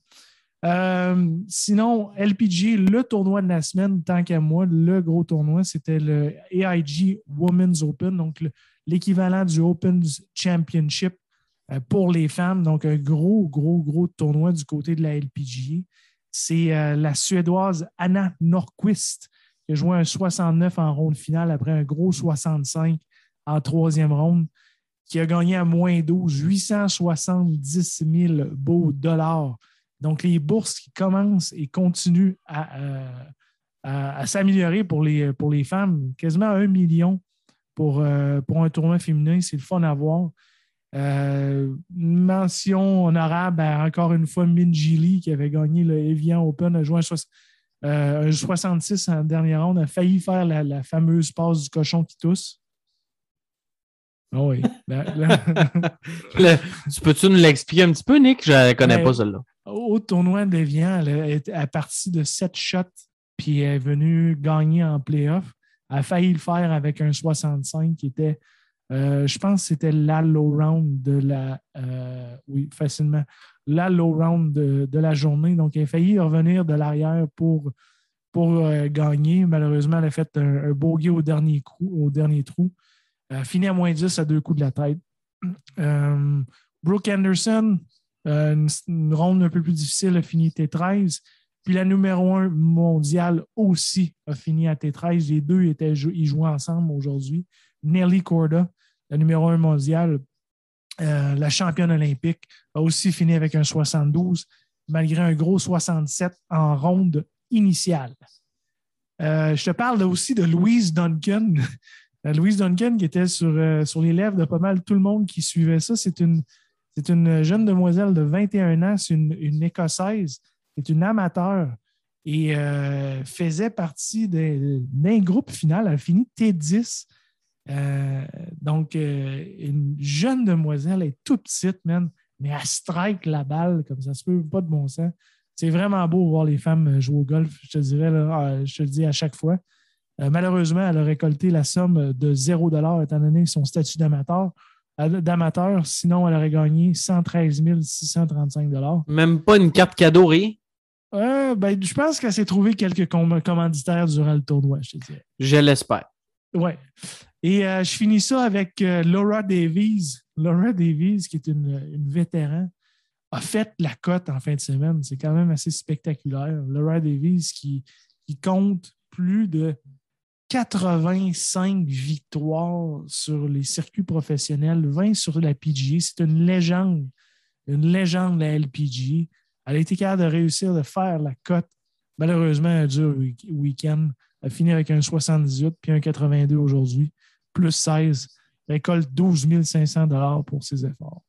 Euh, sinon, LPG, le tournoi de la semaine, tant qu'à moi, le gros tournoi, c'était le AIG Women's Open, donc le- l'équivalent du Open Championship euh, pour les femmes. Donc, un gros, gros, gros tournoi du côté de la LPGA. C'est euh, la Suédoise Anna Norquist qui a joué un 69 en ronde finale après un gros 65 en troisième ronde, qui a gagné à moins 12, 870 000 beaux dollars. Donc, les bourses qui commencent et continuent à, euh, à- à s'améliorer pour les, pour les femmes, quasiment un million pour, euh, pour un tournoi féminin. C'est le fun à voir. Euh, mention honorable à encore une fois Minji Lee qui avait gagné le Evian Open, soix- euh, un 66 en dernière ronde, a failli faire la, la fameuse passe du cochon qui tousse. Ah oui. La- la- (laughs) Le- tu peux-tu nous l'expliquer un petit peu, Nick? Je ne connais Ouais. pas celle-là. au tournoi d'Evian, elle est à partir de 7 shots, puis elle est venue gagner en playoff. Elle a failli le faire avec un 65 qui était, euh, je pense que c'était la low round de la, euh, oui, facilement, la low round de, de la journée. Donc, elle a failli revenir de l'arrière pour, pour euh, gagner. Malheureusement, elle a fait un, un bogey au dernier, coup, au dernier trou. A fini à moins 10 à deux coups de la tête. (clears throat) Euh, Brooke Anderson, euh, une, ronde un peu plus difficile a fini T13. Puis la numéro 1 mondiale aussi a fini à T13. Les deux étaient, ils jouaient ensemble aujourd'hui. Nelly Corda, la numéro 1 mondiale, euh, la championne olympique, a aussi fini avec un 72, malgré un gros 67 en ronde initiale. Euh, je te parle aussi de Louise Duncan. Euh, Louise Duncan qui était sur, euh, sur les lèvres de pas mal tout le monde qui suivait ça. C'est une, jeune demoiselle de 21 ans, c'est une, une Écossaise, c'est une amateur et euh, faisait partie d'un groupe final. Elle a fini T10. Euh, donc, une jeune demoiselle, elle est toute petite, man, mais elle strike la balle comme ça se peut, pas de bon sens. C'est vraiment beau voir les femmes jouer au golf, je te dirais, euh, je te le dis à chaque fois. Euh, malheureusement, elle a récolté la somme de 0 étant donné son statut d'amateur. Elle- D'amateur, sinon, elle aurait gagné 113 635 Même pas une carte cadeau, rien. Euh, ben, Je pense qu'elle s'est trouvé quelques com- commanditaires durant le tournoi, je te dirais. Je l'espère. Ouais. Et euh, je finis ça avec euh, Laura Davies. Laura Davies, qui est une, une vétéran, a fait la cote en fin de semaine. C'est quand même assez spectaculaire. Laura Davies qui, qui compte plus de 85 victoires sur les circuits professionnels, 20 sur la PGA. C'est une légende, une légende de la LPGA. Elle a été capable de réussir de faire la cote. Malheureusement, le week- week-end. Elle a fini avec un 78 puis un 82 aujourd'hui, plus 16. Récolte 12 500 pour ses efforts.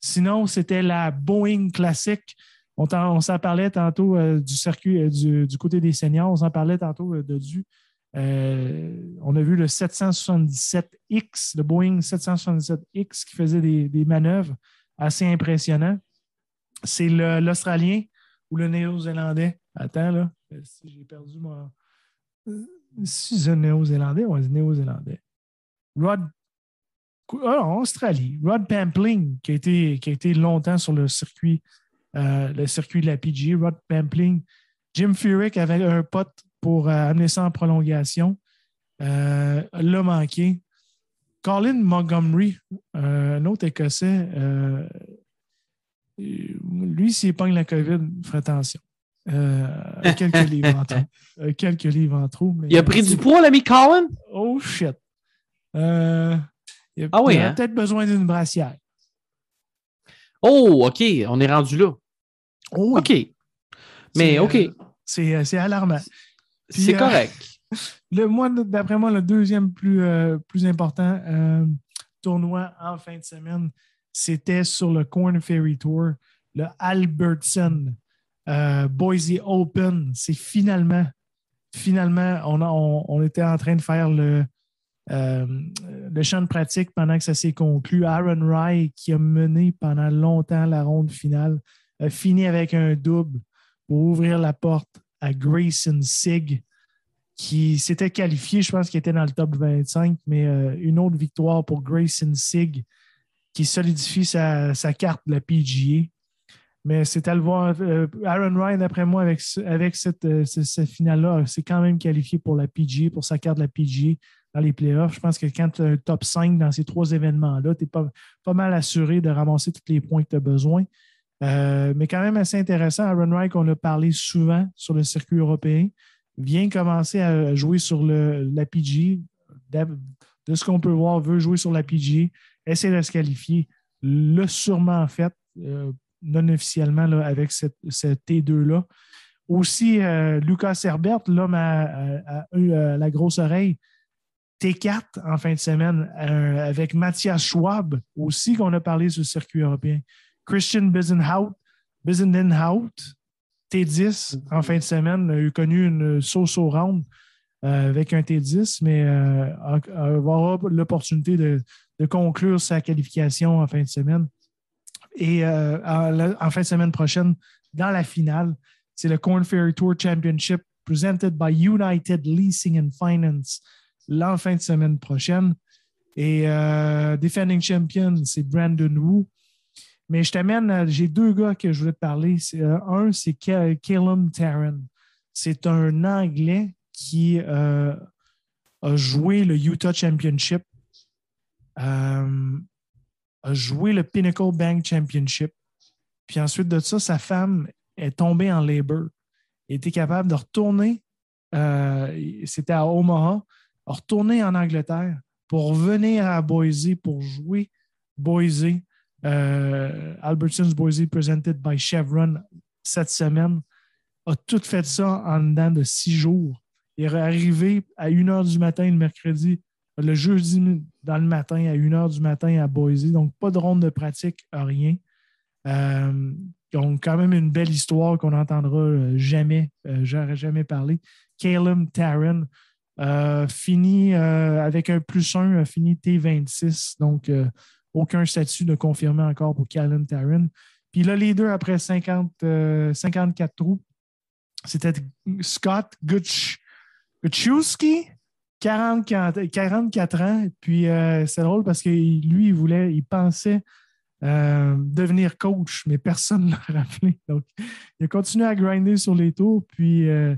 Sinon, c'était la Boeing classique. On, s'en parlait tantôt euh, du circuit euh, du, du côté des seniors. On s'en parlait tantôt euh, de du. Euh, on a vu le 777X, le Boeing 777X qui faisait des, manœuvres assez impressionnantes. C'est l'Australien ou le Néo-Zélandais. Attends, là. Euh, j'ai perdu mon. Euh, Si c'est Néo-Zélandais, ouais, c'est Néo-Zélandais. Rod. Ah Australie. Rod Pampling, qui a été, longtemps sur le circuit, le circuit de la PGA. Rod Pampling. Jim Furyk avait un pote pour euh, amener ça en prolongation. Euh, l'a manqué. Colin Montgomery, euh, un autre Écossais, lui, s'il pogne la COVID, fera attention. Euh, quelques (laughs) livres en trop. Euh, quelques livres en trop. mais- Il a pris du poids, l'ami Colin? Oh shit. Euh, il a, Ah oui, il a hein? peut-être besoin d'une brassière. Oh, OK, on est rendu là. Oh, oui. OK. Mais OK, c'est alarmant. C'est euh, correct. (laughs) Le, moi, d'après moi, le deuxième plus, euh, plus important euh, tournoi en fin de semaine, c'était sur le Corn Ferry Tour, le Albertson Boise Open. C'est finalement, finalement, on, a- on, on était en train de faire le, le champ de pratique pendant que ça s'est conclu. Aaron Rye, qui a mené pendant longtemps la ronde finale, a fini avec un double pour ouvrir la porte à Grayson Sig qui s'était qualifié, je pense qu'il était dans le top 25, mais euh, une autre victoire pour Grayson Sig qui solidifie sa, carte de la PGA. Mais c'est à le voir. euh, Aaron Ryan, d'après moi, avec, ce- avec cette, euh, finale-là, c'est quand même qualifié pour la PGA, pour sa carte de la PGA dans les playoffs. Je pense que quand tu as un top 5 dans ces trois événements-là, tu es pas, pas mal assuré de ramasser tous les points que tu as besoin. Euh, mais quand même assez intéressant. Aaron Wright, on a parlé souvent sur le circuit européen, vient commencer à jouer sur la PG. De ce qu'on peut voir, veut jouer sur la PG, essaie de se qualifier. L'a sûrement fait, euh, non officiellement, là, avec cette, cette T2-là. Aussi, euh, Lucas Herbert, l'homme à, la grosse oreille, T4 en fin de semaine, avec Mathias Schwab aussi, qu'on a parlé sur le circuit européen. Christian Bisenhout, Bisendenhout, T10 en fin de semaine, a eu connu une sauce au round euh, avec un T10, mais euh, aura l'opportunité de, conclure sa qualification en fin de semaine. Et euh, en fin de semaine prochaine, dans la finale, c'est le Corn Ferry Tour Championship presented by United Leasing and Finance l'en fin de semaine prochaine. Et euh, defending champion, c'est Brandon Wu. Mais je t'amène, j'ai deux gars que je voulais te parler. Euh, un, c'est Ca- Calum Tarrant. C'est un Anglais qui euh, a joué le Utah Championship, euh, a joué le Pinnacle Bank Championship. Puis ensuite de ça, sa femme est tombée en labor. Était capable de retourner, c'était à Omaha, retourner en Angleterre pour venir à Boise pour jouer Boise, euh, Albertsons Boise presented by Chevron cette semaine. A tout fait ça en dedans de six jours. Il est arrivé à 1 h du matin le mercredi, le jeudi dans le matin à 1 h du matin à Boise. Donc, pas de ronde de pratique, rien. Euh, ont quand même une belle histoire qu'on n'entendra euh, jamais, euh, j'aurais jamais parlé. Caleb Tarrant euh, fini euh, avec un plus 1, a fini T26. Donc, aucun statut de confirmé encore pour Caleb Tarrant. Puis là, les deux, après 50, euh, 54 trous, c'était Scott Gutsch, Gutschewski, 44, 44 ans. Puis euh, c'est drôle parce que lui, il voulait, il pensait euh, devenir coach, mais personne ne l'a (laughs) rappelé. Donc, il a continué à grinder sur les tours, puis euh,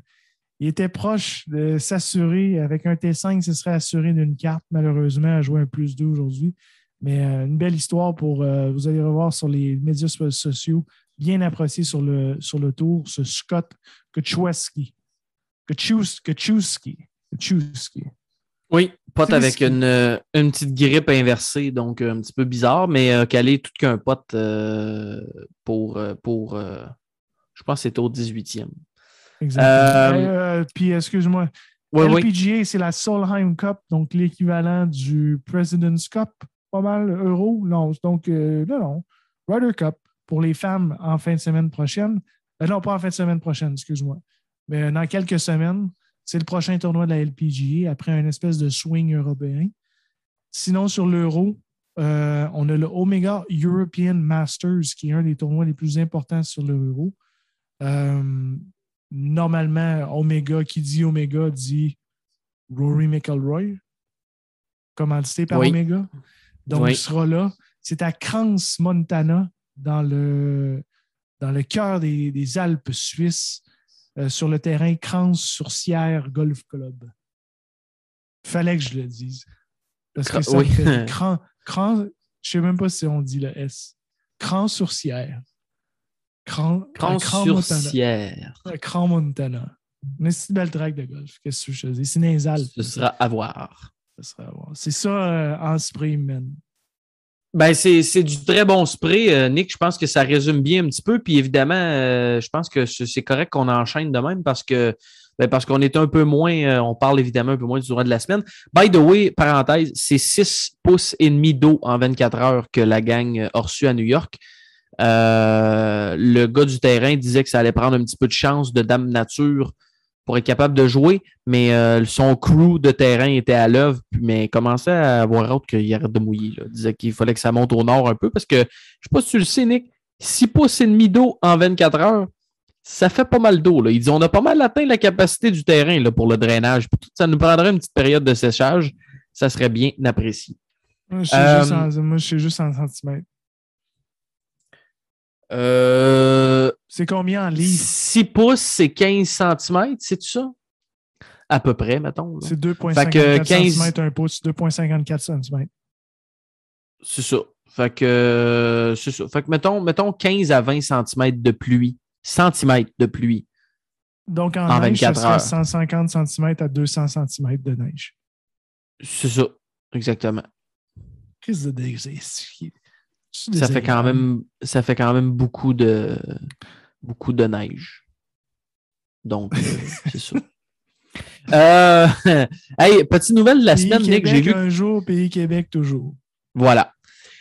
il était proche de s'assurer. Avec un T5, il se serait assuré d'une carte, malheureusement, à jouer un plus 2 aujourd'hui. Mais euh, une belle histoire pour, euh, vous allez revoir sur les médias so- sociaux, bien apprécié sur le, sur le tour, ce Scott Kuchweski. Kuchewski. Kuchewski. Oui, pote avec une, une petite grippe inversée, donc euh, un petit peu bizarre, mais euh, calé tout qu'un pote pour, pour je pense que c'était au 18e. Exactement. Euh, puis, excuse-moi, Oui, oui. LPGA, c'est la Solheim Cup, donc l'équivalent du President's Cup, pas mal, euro. Non, donc, euh, non, non. Ryder Cup pour les femmes en fin de semaine prochaine. Euh, non, pas en fin de semaine prochaine, excuse-moi. Mais dans quelques semaines, c'est le prochain tournoi de la LPGA après un espèce de swing européen. Sinon, sur l'euro, euh, on a le Omega European Masters, qui est un des tournois les plus importants sur l'euro. Euh, normalement, Omega, qui dit Omega, dit Rory McElroy, commandité par Oui. Omega. Donc, Oui. il sera là. C'est à Crans, Montana, dans le, dans le cœur des, des Alpes suisses, euh, sur le terrain Crans-sur-Sierre Golf Club. Fallait que je le dise. Parce que ça me oui. fait (laughs) Cran, Cran, je ne sais même pas si on dit le S. Crans-sur-Sierre. Cran, à Cran, Montana. Cran, Montana. Une belle track de golf. Qu'est-ce que je dis? C'est dans les Alpes. Ce sera à voir. Ça sera à voir. C'est ça euh, en spray, man. Ben, c'est du très bon spray, euh, Nick. Je pense que ça résume bien un petit peu. Puis évidemment, euh, je pense que c'est correct qu'on enchaîne de même parce que ben, parce qu'on est un peu moins, on parle évidemment un peu moins du durant de la semaine. By the way, parenthèse, c'est 6 pouces et demi d'eau en 24 heures que la gang a reçu à New York. Le gars du terrain disait que ça allait prendre un petit peu de chance de Dame Nature pour être capable de jouer, mais euh, son crew de terrain était à l'œuvre, puis- mais commençait à avoir hâte qu'il arrête de mouiller. Là. Il disait qu'il fallait que ça monte au nord un peu parce que, je sais pas si tu le sais, Nick, 6 pouces et demi d'eau en 24 heures, ça fait pas mal d'eau. Il dit on a pas mal atteint la capacité du terrain là, pour le drainage. Tout, Ça nous prendrait une petite période de séchage. Ça serait bien apprécié. Moi, je Euh, juste en- moi, je sais juste en centimètres. Euh, C'est combien en livres? 6 pouces, c'est 15 cm, c'est ça? À peu près, mettons. C'est Fait que 2,54 15 cm un pouce, 2,54 cm. C'est ça. Fait que, euh, c'est ça. Fait que mettons, mettons 15 à 20 cm de pluie. Centimètres de pluie. Donc, en, En neige, 24 ça serait heures. 150 cm à 200 cm de neige. C'est ça. Exactement. Qu'est-ce que c'est Ça fait quand même, ça fait quand même beaucoup de, beaucoup de neige. Donc, euh, (laughs) c'est ça. Euh, (laughs) hey, petite nouvelle de la Pays semaine, Nick. J'ai vu, un jour, pays Québec toujours. voilà.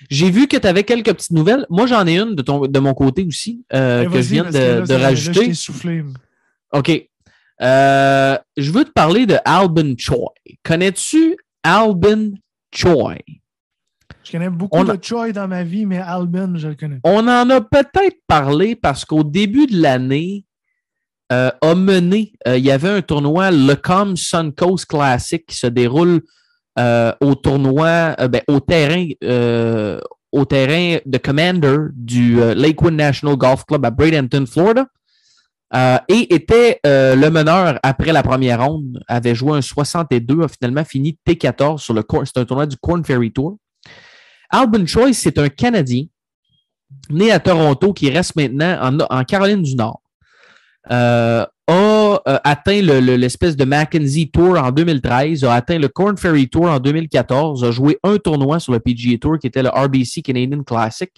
J'ai vu que tu avais quelques petites nouvelles. Moi, j'en ai une de, ton, de mon côté aussi euh, Eh, que je viens de, là, de ça- là, rajouter. je soufflé. OK. Euh, je veux te parler de Albin Choi. Connais-tu Albin Choi? Je connais beaucoup On de Choi dans ma vie, mais Albin, je le connais. On en a peut-être parlé parce qu'au début de l'année, euh, a mené, euh, il y avait un tournoi, le Com Suncoast Classic, qui se déroule euh, au tournoi, ben, au terrain, au terrain de Commander du Lakewood National Golf Club à Bradenton, Florida. Et était le meneur après la première ronde, avait joué un 62, a finalement fini T14 sur le Corn- c'est un tournoi du Corn Ferry Tour. Albin Choi, c'est un Canadien né à Toronto qui reste maintenant en, Caroline du Nord. Euh, a euh, atteint le- le- l'espèce de Mackenzie Tour en 2013, a atteint le Corn Ferry Tour en 2014, a joué un tournoi sur le PGA Tour qui était le RBC Canadian Classic.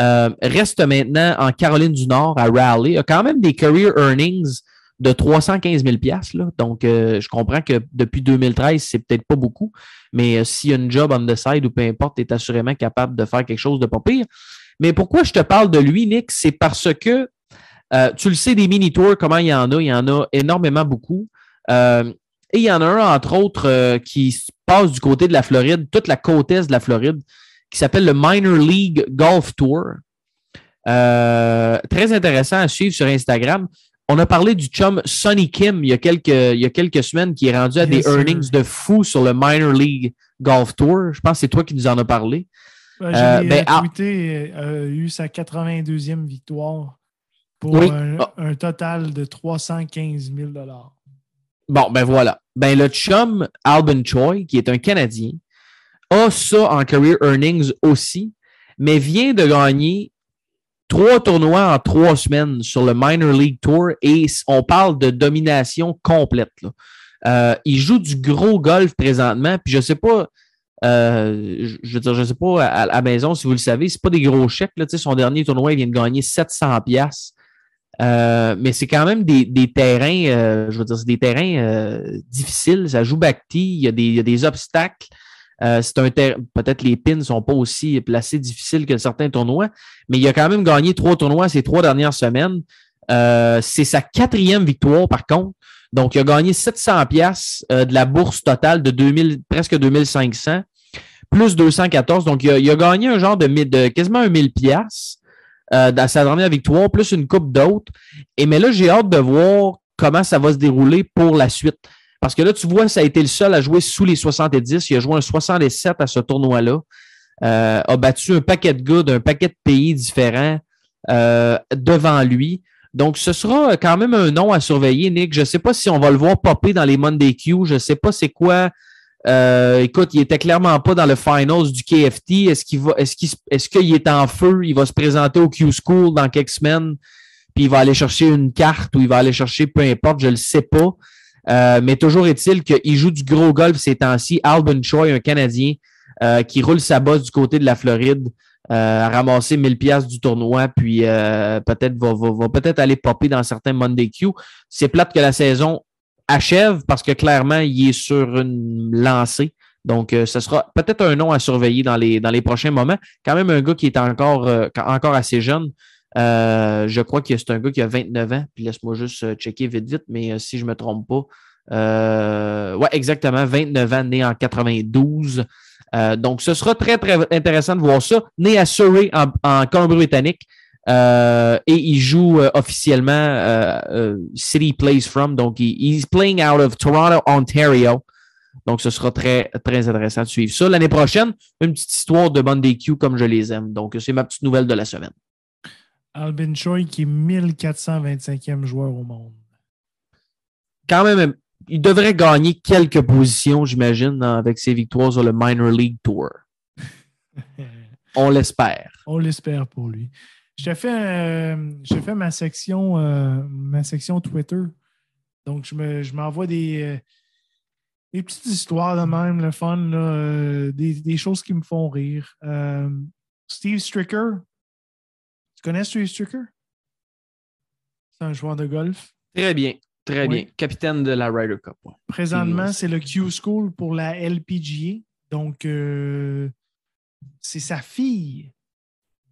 Euh, reste maintenant en Caroline du Nord à Raleigh. A quand même des career earnings de 315 000 piastres, là. Donc, euh, je comprends que depuis 2013, c'est peut-être pas beaucoup, mais euh, s'il une job on the side ou peu importe, tu es assurément capable de faire quelque chose de pas pire. Mais pourquoi je te parle de lui, Nick? C'est parce que euh, tu le sais, des mini-tours, comment il y en a? Il y en a énormément beaucoup. Euh, et il y en a un, entre autres, qui se passe du côté de la Floride, toute la côte est de la Floride, qui s'appelle le Minor League Golf Tour. Très intéressant à suivre sur Instagram. On a parlé du chum Sonny Kim il y a quelques, il y a quelques semaines qui est rendu à Bien des sûr. earnings de fou sur le Minor League Golf Tour. Je pense que c'est toi qui nous en as parlé. Ouais, J'ai Euh, euh, ben, ah. tweeté, euh, a eu sa 92e victoire pour Oui. un, Ah. un total de 315 000 Bon, ben voilà. Ben le chum Albin Choi, qui est un Canadien, a ça en career earnings aussi, mais vient de gagner trois tournois en trois semaines sur le Minor League Tour et on parle de domination complète. Euh, il joue du gros golf présentement, puis je sais pas, euh, je, veux dire, je sais pas à, la maison si vous le savez, c'est pas des gros chèques. Là, son dernier tournoi, il vient de gagner 700 pièces. mais c'est quand même des, terrains, euh, je veux dire, c'est des terrains euh, difficiles. Ça joue des, il y a des obstacles. Euh, c'est un peut-être les pins sont pas aussi placés difficiles que certains tournois, mais il a quand même gagné trois tournois ces trois dernières semaines. Euh, c'est sa quatrième victoire, par contre. Donc, il a gagné 700 pièces de la bourse totale de 2000, presque 2500, plus 214. Donc, il a, il a gagné un genre de, de quasiment un 1000 pièces. euh, dans sa dernière victoire, plus une coupe d'autres. Et mais là, j'ai hâte de voir comment ça va se dérouler pour la suite. Parce que là, tu vois, ça a été le seul à jouer sous les 70. Il a joué un 67 à ce tournoi-là. Euh, a battu un paquet de gars d'un paquet de pays différents euh, devant lui. Donc, ce sera quand même un nom à surveiller, Nick. Je ne sais pas si on va le voir popper dans les Monday Q. Je ne sais pas c'est quoi. Euh, écoute, il était clairement pas dans le finals du KFT. Est-ce qu'il va, est-ce est en feu? Il va se présenter au Q School dans quelques semaines, puis il va aller chercher une carte ou il va aller chercher peu importe, je le sais pas. Euh, mais toujours est-il qu'il joue du gros golf ces temps-ci. Alban Choi, un Canadien, euh, qui roule sa bosse du côté de la Floride, euh, a ramassé 1000 pièces du tournoi, puis peut-être va, va, peut-être aller popper dans certains Monday Q. C'est plate que la saison achève parce que clairement, il est sur une lancée. Donc, ce sera peut-être un nom à surveiller dans les, dans les prochains moments. Quand même un gars qui est encore, encore assez jeune. Euh, je crois que c'est un gars qui a 29 ans. Puis laisse-moi juste euh, checker vite, vite, mais euh, si je ne me trompe pas. Euh, ouais, exactement, 29 ans, né en 92. donc, ce sera très, très intéressant de voir ça. Né à Surrey, en, en Colombie-Britannique. et il joue officiellement City Plays From. Donc, il he's playing out of Toronto, Ontario. Donc, ce sera très, très intéressant de suivre ça. L'année prochaine, une petite histoire de Monday Q comme je les aime. Donc, c'est ma petite nouvelle de la semaine. Albin Choi qui est 1425e joueur au monde. Quand même, il devrait gagner quelques positions, j'imagine, avec ses victoires sur le Minor League Tour. (laughs) On l'espère. On l'espère pour lui. J'ai fait, euh, fait ma, section, euh, ma section Twitter. Donc, je m'envoie des, euh, des petites histoires de même, le fun, des, des, choses qui me font rire. Steve Stricker, connais Steve Stricker? C'est un joueur de golf. Très bien. Très bien. Capitaine de la Ryder Cup. Présentement, c'est le Q School pour la LPGA. Donc, euh, c'est sa fille,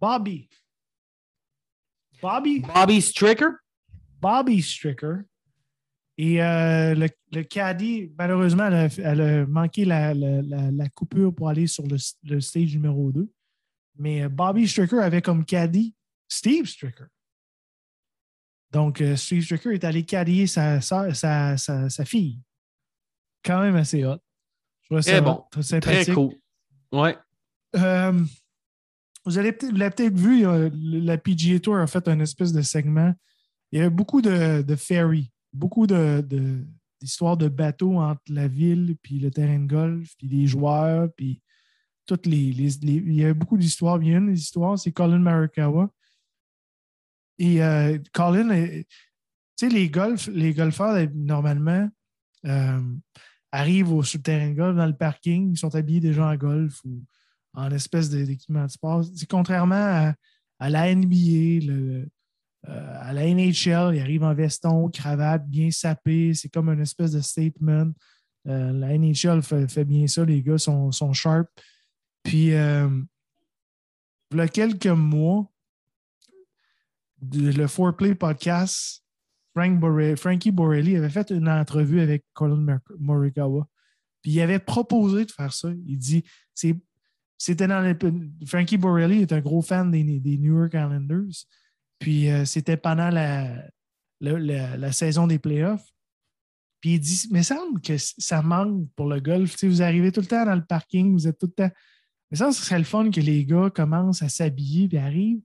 Bobby. Bobby? Bobby Stricker? Bobby Stricker. Et euh, le, le, caddie, malheureusement, elle a, manqué la, coupure pour aller sur le, le, stage numéro 2. Mais Bobby Stricker avait comme caddie Steve Stricker. Donc, euh, Steve Stricker est allé cadrer sa, sa, sa, fille. Quand même assez hot. Je très bon. Très cool. Ouais. Euh, vous l'avez peut-être vu, la PGA Tour a fait un espèce de segment. Il y avait beaucoup de, de ferry, beaucoup d'histoires de, de, bateaux entre la ville puis le terrain de golf, puis les joueurs, puis toutes les, il y avait beaucoup d'histoires. Il y a une des histoires, c'est Colin Marikawa et euh, Colin, euh, tu sais, les, golf, les golfeurs, normalement, euh, arrivent au, sur le terrain de golf, dans le parking, ils sont habillés déjà en golf ou en espèce d'équipement de sport. C'est contrairement à, la NBA, à la NHL, ils arrivent en veston, cravate, bien sapé. C'est comme une espèce de statement. la NHL fait, bien ça, les gars sont, sharp. Puis, il quelques mois, le Foreplay podcast, Frank Frankie Borelli avait fait une entrevue avec Colin Morikawa. Puis il avait proposé de faire ça. Il dit c'était dans les, Frankie Borelli est un gros fan des, New York Islanders. Puis euh, c'était pendant la, la, saison des playoffs. Puis il dit Mais semble que ça manque pour le golf. vous arrivez tout le temps dans le parking, vous êtes tout le temps. Mais ça, ce serait le fun que les gars commencent à s'habiller et arrivent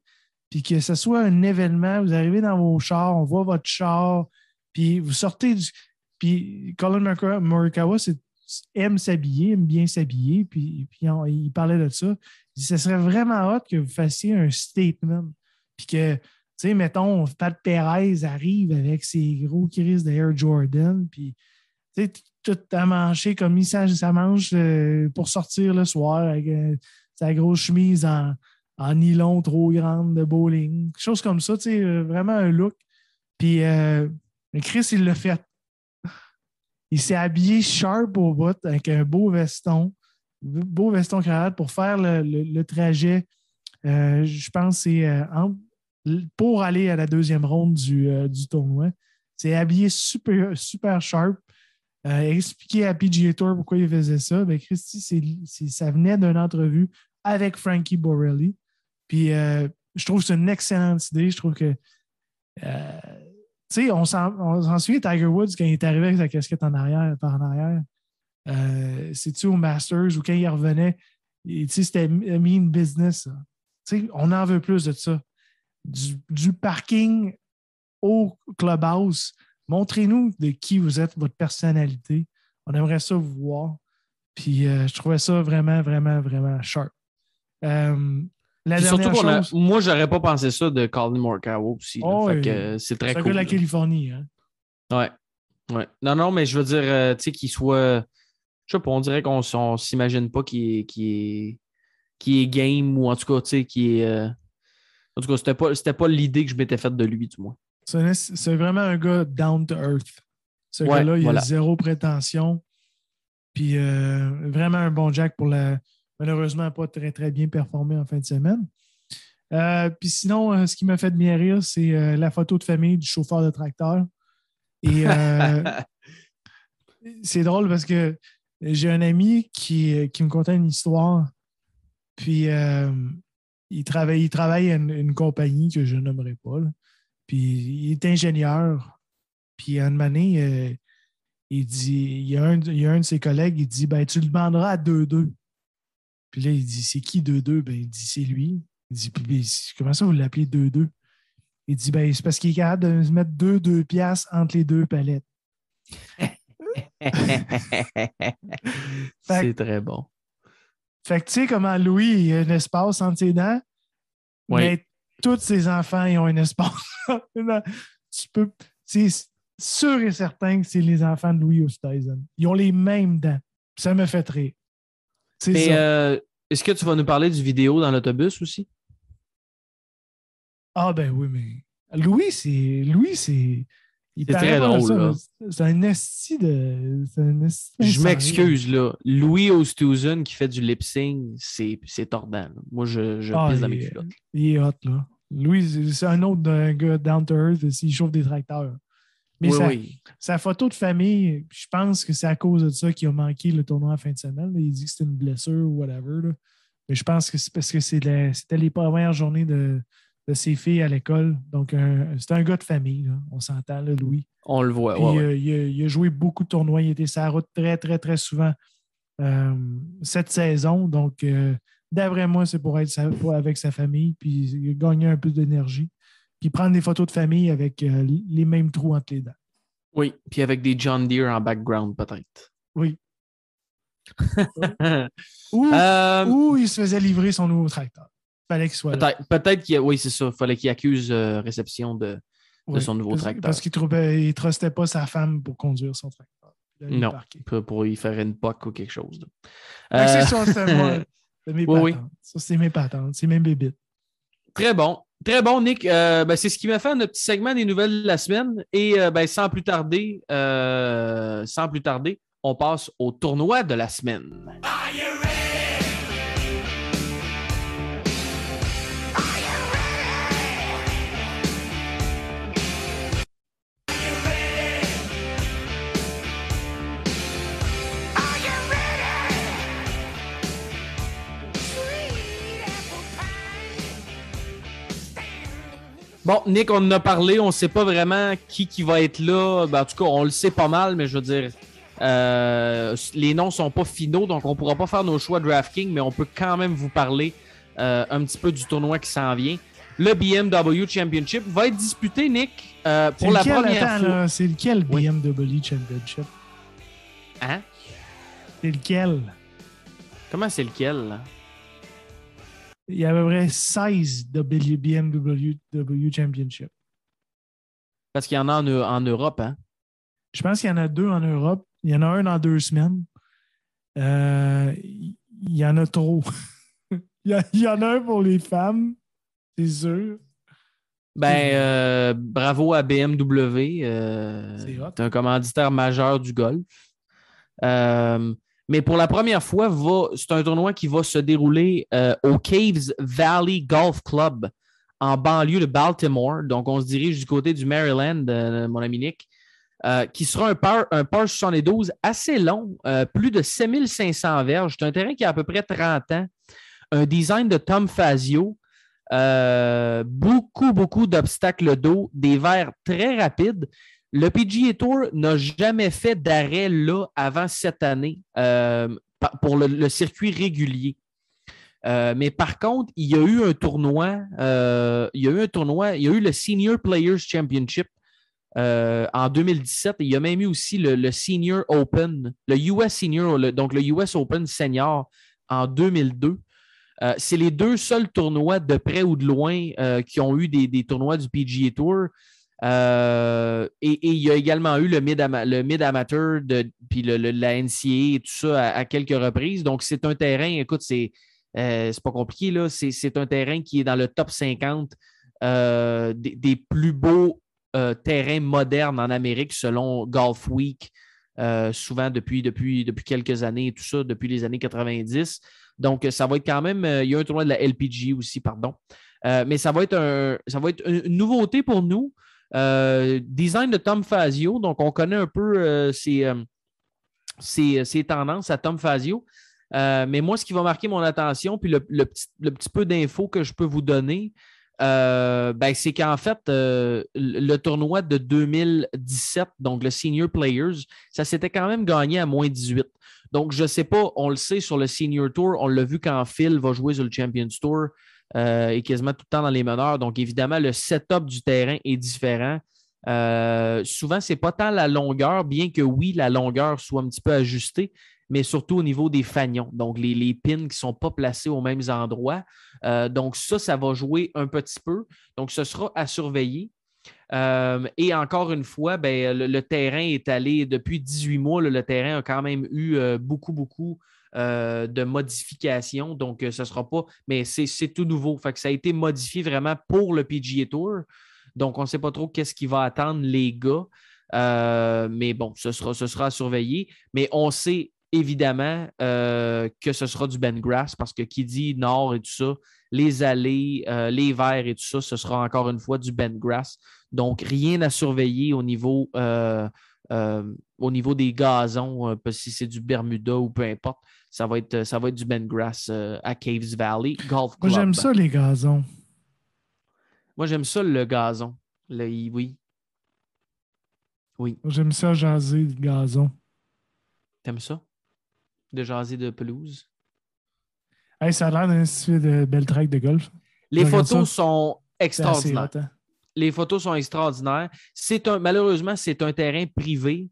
puis que ce soit un événement, vous arrivez dans vos chars, on voit votre char, puis vous sortez du. Puis Colin Morikawa aime s'habiller, aime bien s'habiller, puis, puis il parlait de ça. Il dit, ce serait vraiment hot que vous fassiez un statement. Puis que, tu sais, mettons, Pat Perez arrive avec ses gros crises d'Air Jordan, puis, tu sais, tout à manger comme il ça, ça euh, pour sortir le soir avec euh, sa grosse chemise en, en nylon trop grande de bowling. Quelque chose comme ça, tu euh, vraiment un look. Puis euh, Chris, il l'a fait. Il s'est habillé sharp au bout avec un beau veston, beau veston cravate pour faire le, trajet. Euh, je pense c'est pour aller à la deuxième ronde du, du tournoi. C'est habillé super, super sharp. expliquer à PGA Tour pourquoi il faisait ça. Ben, Christy, ça venait d'une entrevue avec Frankie Borelli. Puis, euh, je trouve que c'est une excellente idée. Je trouve que. euh, tu sais, on s'en souvient, Tiger Woods, quand il est arrivé avec sa casquette en arrière, par en arrière. Euh, C'est-tu au Masters ou quand il revenait, tu sais, c'était mean business. Tu sais, on en veut plus de ça. Du, parking au clubhouse. Montrez-nous de qui vous êtes, votre personnalité. On aimerait ça vous voir. Puis je trouvais ça vraiment, vraiment, vraiment sharp. La surtout qu'on a- chose, moi, j'aurais pas pensé ça de Colin Morikawa aussi. Oh, oui. euh, c'est très cool. de la. Californie. Hein? Ouais. ouais. Non, non, mais je veux dire, euh, tu sais, qu'il soit. Je sais pas, on dirait qu'on on s'imagine pas qu'il est, est, game ou en tout cas, tu sais, qu'il est. euh, En tout cas, c'était pas, c'était pas l'idée que je m'étais faite de lui, du moins. C'est vraiment un gars down to earth. Ce Ouais, gars-là, il voilà. a zéro prétention. Puis euh, vraiment un bon Jack pour la. Malheureusement, pas très, très bien performé en fin de semaine. Euh, puis sinon, euh, ce qui m'a fait bien rire, c'est euh, la photo de famille du chauffeur de tracteur. Et (laughs) c'est drôle parce que j'ai un ami qui, qui me contait une histoire. Puis il, travaille, il travaille à une, une compagnie que je nommerai pas. là. Puis il est ingénieur. Puis à une année, il dit, il y, a un, il y a un de ses collègues, il dit ben, tu le demanderas à 2-2. Puis là, il dit C'est qui 2-2? Ben, il dit c'est lui. Il dit Puis, ben, comment ça vous l'appelez 2-2? Il dit ben, c'est parce qu'il est capable de se mettre 2-2 piastres entre les deux palettes. (laughs) c'est très bon. Fait que tu sais comment Louis, il a un espace entre ses dents, Oui. mais tous ses enfants, ils ont un espace. (laughs) Tu peux. C'est sûr et certain que c'est les enfants de Louis Oosthuizen. Ils ont les mêmes dents. Ça me fait rire. C'est Mais euh, est-ce que tu vas nous parler du vidéo dans l'autobus aussi? Ah ben oui, mais Louis, c'est. Louis, c'est. il C'est très drôle, C'est un esti de. c'est un esti Je m'excuse, là. Louis Oosthuizen qui fait du lip sync, c'est c'est tordant. là. Moi, je, je Ah, pisse dans mes culottes. Il est hot, là. Louis, c'est- c'est un autre d'un gars down to earth. Il chauffe des tracteurs. Mais oui, ça, oui. sa photo de famille, je pense que c'est à cause de ça qu'il a manqué le tournoi en fin de semaine. là. Il dit que c'était une blessure ou whatever. là. Mais je pense que c'est parce que c'était les premières journées de, de ses filles à l'école. Donc, c'est un gars de famille. là. On s'entend, là, Louis. On le voit. Puis, ouais, ouais. euh, il, a, il a joué beaucoup de tournois. Il était sur la route très, très, très souvent euh, cette saison. Donc, euh, d'après moi, c'est pour être sa- pour- avec sa famille. Puis, il a gagné un peu d'énergie. Puis, prendre des photos de famille avec euh, les mêmes trous entre les dents. Oui, puis avec des John Deere en background, peut-être. Oui. (laughs) Ou, Euh, ou il se faisait livrer son nouveau tracteur. Fallait qu'il soit peut-être peut-être qu'il y a- oui, c'est ça. Il fallait qu'il accuse euh, réception de. Oui, son nouveau parce- tracteur. Parce qu'il ne trustait pas sa femme pour conduire son tracteur. Non. pour, pour y faire une poque ou quelque chose. Euh, C'est ça, c'est moi. (laughs) C'est mes Oui, oui. patentes. Ça, c'est mes patentes. C'est mes bébites. Très bon. Très bon, Nick. Euh, ben, c'est ce qui m'a fait notre petit segment des nouvelles de la semaine. Et euh, ben, sans plus tarder, euh, sans plus tarder, on passe au tournoi de la semaine. Bon, Nick, on en a parlé. On ne sait pas vraiment qui, qui va être là. Ben, en tout cas, on le sait pas mal, mais je veux dire, euh, les noms ne sont pas finaux, donc on ne pourra pas faire nos choix DraftKings, mais on peut quand même vous parler euh, un petit peu du tournoi qui s'en vient. Le BMW Championship va être disputé, Nick, euh, pour la première fois. c'est lequel Oui. BMW Championship? Hein? C'est lequel? Comment c'est lequel? là? Il y a à peu près 16 de BMW W Championship. Parce qu'il y en a en, en Europe, hein? Je pense qu'il y en a deux en Europe. Il y en a un dans deux semaines. Euh, il y en a trop. (laughs) il, y en a un pour les femmes, c'est sûr. Ben, euh, bravo à BMW. euh, C'est un commanditaire majeur du golf. Mais pour la première fois, c'est un tournoi qui va se dérouler euh, au Caves Valley Golf Club en banlieue de Baltimore. Donc, on se dirige du côté du Maryland, euh, mon ami Nick, euh, qui sera un par, un par 72 assez long, plus de 7500 verges. C'est un terrain qui a à peu près 30 ans. Un design de Tom Fazio. Beaucoup, beaucoup d'obstacles d'eau, des verres très rapides. Le PGA Tour n'a jamais fait d'arrêt là avant cette année euh, pour le, circuit régulier. Euh, mais par contre, il y a eu un tournoi, euh, il y a eu un tournoi, il y a eu le Senior Players Championship en 2017. Et il y a même eu aussi le, Senior Open, le US Senior, donc le US Open Senior en 2002. Euh, c'est les deux seuls tournois de près ou de loin qui ont eu des tournois du PGA Tour. Euh, et, il y a également eu le mid, ama- le mid puis le, la NCA et tout ça à, quelques reprises. Donc, c'est un terrain, écoute, c'est euh, pas compliqué, là. C'est un terrain qui est dans le top 50 euh, des, des plus beaux euh, terrains modernes en Amérique selon Golf Week, souvent depuis, depuis, depuis quelques années et tout ça, depuis les années 90. Donc, ça va être quand même. il y a un tournoi de la LPG aussi, pardon. Mais ça va être, un, ça va être une nouveauté pour nous. Euh, design de Tom Fazio. Donc, on connaît un peu euh, ses, euh, ses tendances à Tom Fazio. Euh, mais moi, ce qui va marquer mon attention, puis le, petit, peu d'infos que je peux vous donner, euh, ben, c'est qu'en fait, euh, le le tournoi de 2017, donc le Senior Players, ça s'était quand même gagné à moins 18. Donc, je ne sais pas, on le sait sur le Senior Tour, on l'a vu quand Phil va jouer sur le Champions Tour euh, et quasiment tout le temps dans les meneurs. Donc, évidemment, le setup du terrain est différent. Euh, souvent, ce n'est pas tant la longueur, bien que oui, la longueur soit un petit peu ajustée, mais surtout au niveau des fanions. Donc, les, les pins qui ne sont pas placés aux mêmes endroits. Euh, donc, ça, ça va jouer un petit peu. Donc, ce sera à surveiller. Euh, et encore une fois, ben, le, terrain est allé depuis 18 mois. le terrain a quand même eu beaucoup, beaucoup euh, de modifications. Donc, euh, ce ne sera pas, mais c'est tout nouveau. Fait que ça a été modifié vraiment pour le PGA Tour. Donc, on ne sait pas trop qu'est-ce qui va attendre les gars. Euh, mais bon, ce sera, ce à surveiller. Mais on sait évidemment que ce sera du Ben Grass parce que qui dit nord et tout ça, les allées, les verts et tout ça, ce sera encore une fois du Ben Grass. Donc, rien à surveiller au niveau, au niveau des gazons, euh, si c'est du Bermuda ou peu importe, ça va être, ça va être du Ben Grass euh, à Caves Valley Golf Moi, Club. j'aime ça, les gazons. Moi, j'aime ça, le gazon. Le, oui. Oui. Moi, J'aime ça, jaser le gazon. T'aimes ça? De jaser de pelouse? Hey, ça a l'air d'un de belle track de golf. Les photos sont extraordinaires. hein? les photos sont extraordinaires. C'est un, malheureusement, c'est un terrain privé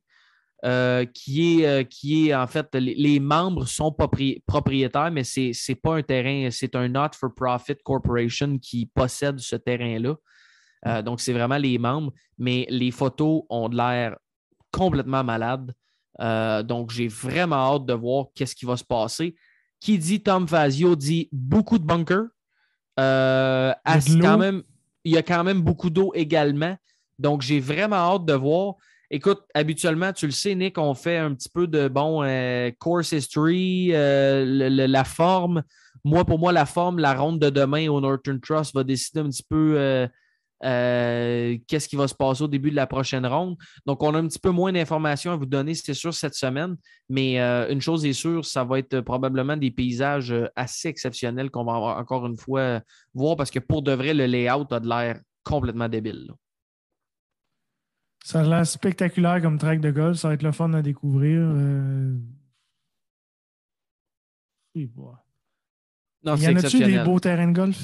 euh, qui, est, euh, qui est, en fait, les, les membres sont propri- propriétaires, mais ce n'est pas un terrain, c'est un not-for-profit corporation qui possède ce terrain-là. Euh, donc, c'est vraiment les membres, mais les photos ont de l'air complètement malades. Donc, j'ai vraiment hâte de voir qu'est-ce qui va se passer. Qui dit Tom Fazio dit beaucoup de bunkers. Il y a quand même beaucoup d'eau également. Donc, j'ai vraiment hâte de voir. Écoute, habituellement, tu le sais, Nick, on fait un petit peu de bon euh, course history, euh, la forme. Moi, pour moi, la forme, la ronde de demain au Northern Trust va décider un petit peu euh, qu'est-ce qui va se passer au début de la prochaine ronde. Donc, on a un petit peu moins d'informations à vous donner, c'est sûr, cette semaine. Mais une chose est sûre, ça va être probablement des paysages assez exceptionnels qu'on va encore une fois voir parce que pour de vrai, le layout a de l'air complètement débile. Ça a l'air spectaculaire comme track de golf. Ça va être le fun à découvrir. euh. Voilà. Non, Il y en a-tu des beaux terrains de golf?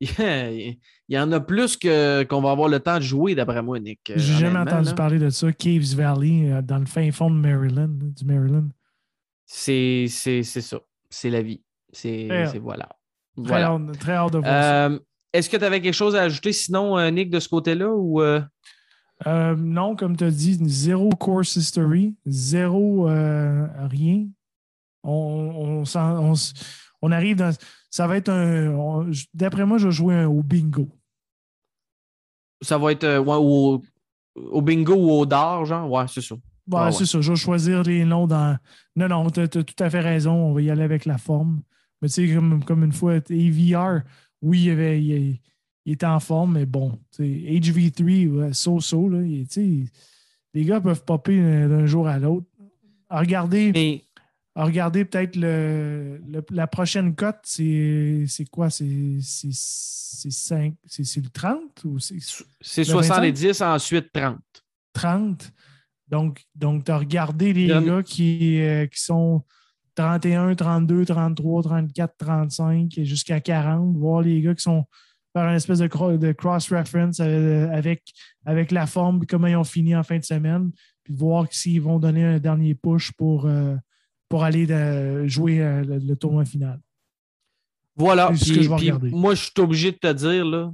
(laughs) Il y en a plus que, qu'on va avoir le temps de jouer, d'après moi, Nick. euh, J'ai jamais entendu là. parler de ça. Caves Valley, euh, dans le fin fond de Maryland, là, du Maryland. C'est, c'est, c'est ça. C'est la vie. C'est, c'est voilà. Très, Voilà. hâte, très hâte de voir ça. Est-ce que tu avais quelque chose à ajouter sinon, Nick, de ce côté-là? Ou, euh, Euh, non, comme tu as dit, zéro course history, zéro euh, rien. On, on, s'en- on s- on arrive dans. Ça va être un. D'après moi, je vais jouer un- au bingo. ça va être euh, ouais, au, au bingo ou au dard, genre? Ouais, c'est ça. Ah ouais. c'est ça. Je vais choisir les noms dans. Non, non, tu as, tout à fait raison. On va y aller avec la forme. Mais tu sais, comme, comme une fois, AVR, oui, il, avait, il, il était en forme, mais bon. tu sais, HV3, ouais, so-so, les gars peuvent popper d'un d'un jour à l'autre. Regardez, Mais peut-être le, le- la prochaine cote, c'est quoi? C'est le 30 ou c'est C'est Le 70, ensuite 30. 30? Donc, donc tu as regardé les gars qui, euh, qui sont 31, 32, 33, 34, 35 et jusqu'à 40, voir les gars qui sont faire une espèce de, cro- de cross-reference euh, avec, avec la forme, comment ils ont fini en fin de semaine, puis voir s'ils vont donner un dernier push pour, euh, pour aller de- jouer euh, le, le tournoi final. Voilà. Ce que je vais puis regarder. moi, je suis obligé de te dire, là,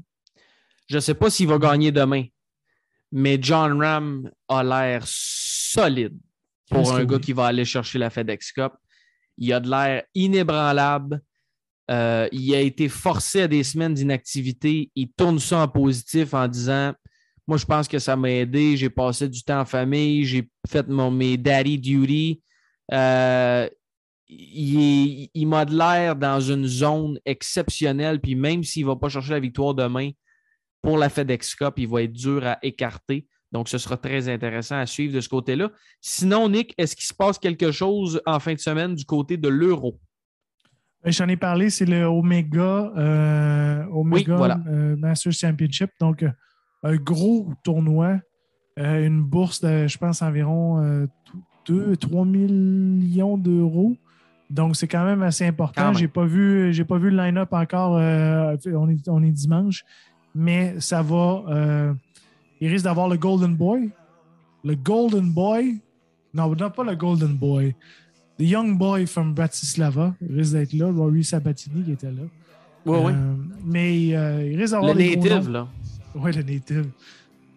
je ne sais pas s'il va gagner demain, mais John Ram a l'air solide pour un gars oui? qui va aller chercher la FedEx Cup. Il a de l'air inébranlable. Euh, il a été forcé à des semaines d'inactivité. Il tourne ça en positif en disant Moi, je pense que ça m'a aidé. J'ai passé du temps en famille. J'ai fait mon, mes daddy duty. Euh, il, il m'a de l'air dans une zone exceptionnelle. Puis même s'il ne va pas chercher la victoire demain pour la FedEx Cup, il va être dur à écarter. Donc, ce sera très intéressant à suivre de ce côté-là. Sinon, Nick, est-ce qu'il se passe quelque chose en fin de semaine du côté de l'euro? Euh, J'en ai parlé, c'est le Omega, euh, Omega Oui, voilà. euh, Masters Championship. Donc, euh, un gros tournoi, euh, une bourse de, je pense, environ 2, 3 millions d'euros. Donc, c'est quand même assez important. Je n'ai pas, vu- j'ai pas vu le line-up encore. on, est, on est dimanche. Mais ça va. il risque d'avoir le Golden Boy. Le Golden Boy. Non, non, pas le Golden Boy. The Young Boy from Bratislava il risque d'être là. Rory Sabatini qui était là. Oui, oui. Euh, mais euh, il risque Le d'avoir des gros noms. là. Oui, le native.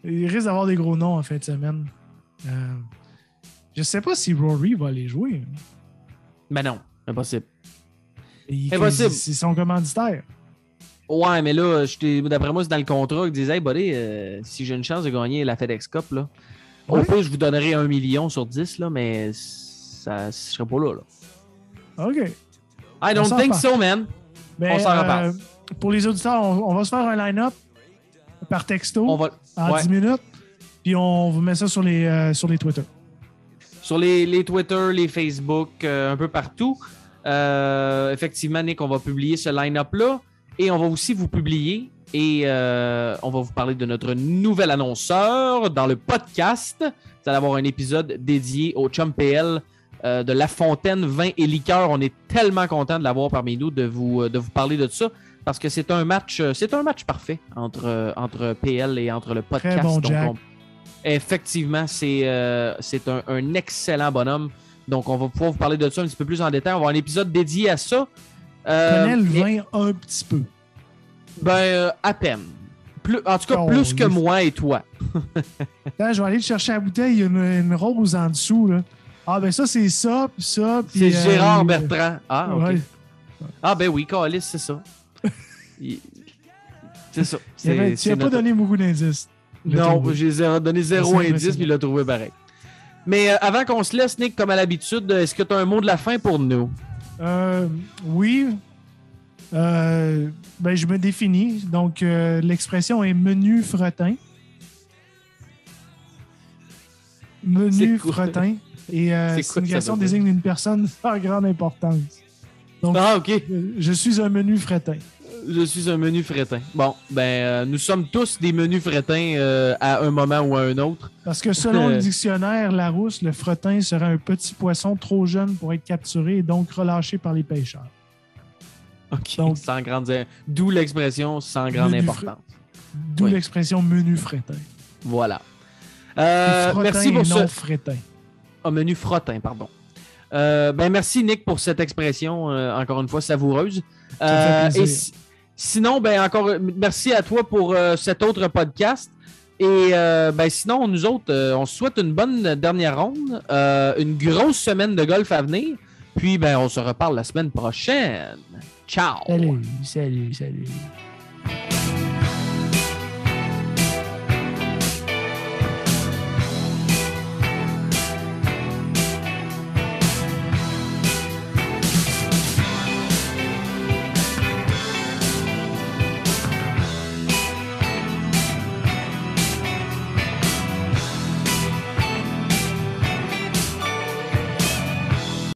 Il risque d'avoir des gros noms en fin de semaine. Euh, je ne sais pas si Rory va les jouer. Mais non, impossible. Il- Impossible. C'est son commanditaire. Ouais, mais là, d'après moi, c'est dans le contrat qui disait Hey, buddy, euh, si j'ai une chance de gagner la FedEx Cup, là, au plus, je vous donnerai un million sur 10, là, mais ça ne serait pas là, là. OK. I On don't think reparle. so, man. Ben, On s'en reparle. Pour les auditeurs, on, on va se faire un line-up par texto On va en ouais. 10 minutes. Puis on vous met ça sur les, euh, sur les Twitter. sur les, les Twitter, les Facebook, euh, un peu partout. Euh, effectivement, Nick, on va publier ce line-up-là et on va aussi vous publier et euh, on va vous parler de notre nouvel annonceur dans le podcast. Vous allez avoir un épisode dédié au Chum PL euh, de La Fontaine Vin et Liqueur. On est tellement content de l'avoir parmi nous, de vous, euh, de vous parler de ça parce que c'est un match, euh, c'est un match parfait entre, entre PL et entre le podcast. bon Donc, Jack. on- effectivement, c'est euh, c'est un, un excellent bonhomme. Donc, on va pouvoir vous parler de ça un petit peu plus en détail. On va avoir un épisode dédié à ça. Euh, Connais le et- vin un petit peu. ben, euh, à peine. Plus, en tout cas, Oh, plus que moi et toi. (laughs) Attends, je vais aller chercher la bouteille. Il y a une, une rose en dessous. Là. Ah, ben ça, c'est ça, puis ça. puis, C'est euh, Gérard Bertrand. Ah, OK. Ouais. Ah, ben oui, Calis, c'est ça. (laughs) Il- C'est ça. Tu n'as pas donné beaucoup d'indices. Non, j'ai donné zéro indice, puis il l'a trouvé pareil. Mais euh, avant qu'on se laisse, Nick, comme à l'habitude, est-ce que tu as un mot de la fin pour nous? Euh, oui. Euh, ben, je me définis. Donc, l'expression est menu fretin. Menu fretin. (laughs) Et euh, quoi dire? désigne une personne sans grande importance. Donc, Ah, OK. je suis un menu fretin. Je suis un menu fretin. Bon, ben, euh, nous sommes tous des menus frétins euh, à un moment ou à un autre. Parce que selon le (laughs) dictionnaire Larousse, le fretin serait un petit poisson trop jeune pour être capturé et donc relâché par les pêcheurs. OK. Donc- sans grande... D'où l'expression sans grande importance. D'où Oui. l'expression menu fretin. Voilà. Euh, merci pour ce... non Ah, menu frottin, pardon. Euh, ben merci Nick pour cette expression, euh, encore une fois, savoureuse. Euh, et si- sinon, ben encore merci à toi pour cet autre podcast. Et ben sinon, nous autres, on se souhaite une bonne dernière ronde, une grosse semaine de golf à venir. Puis ben on se reparle la semaine prochaine. Ciao! Salut, salut, salut.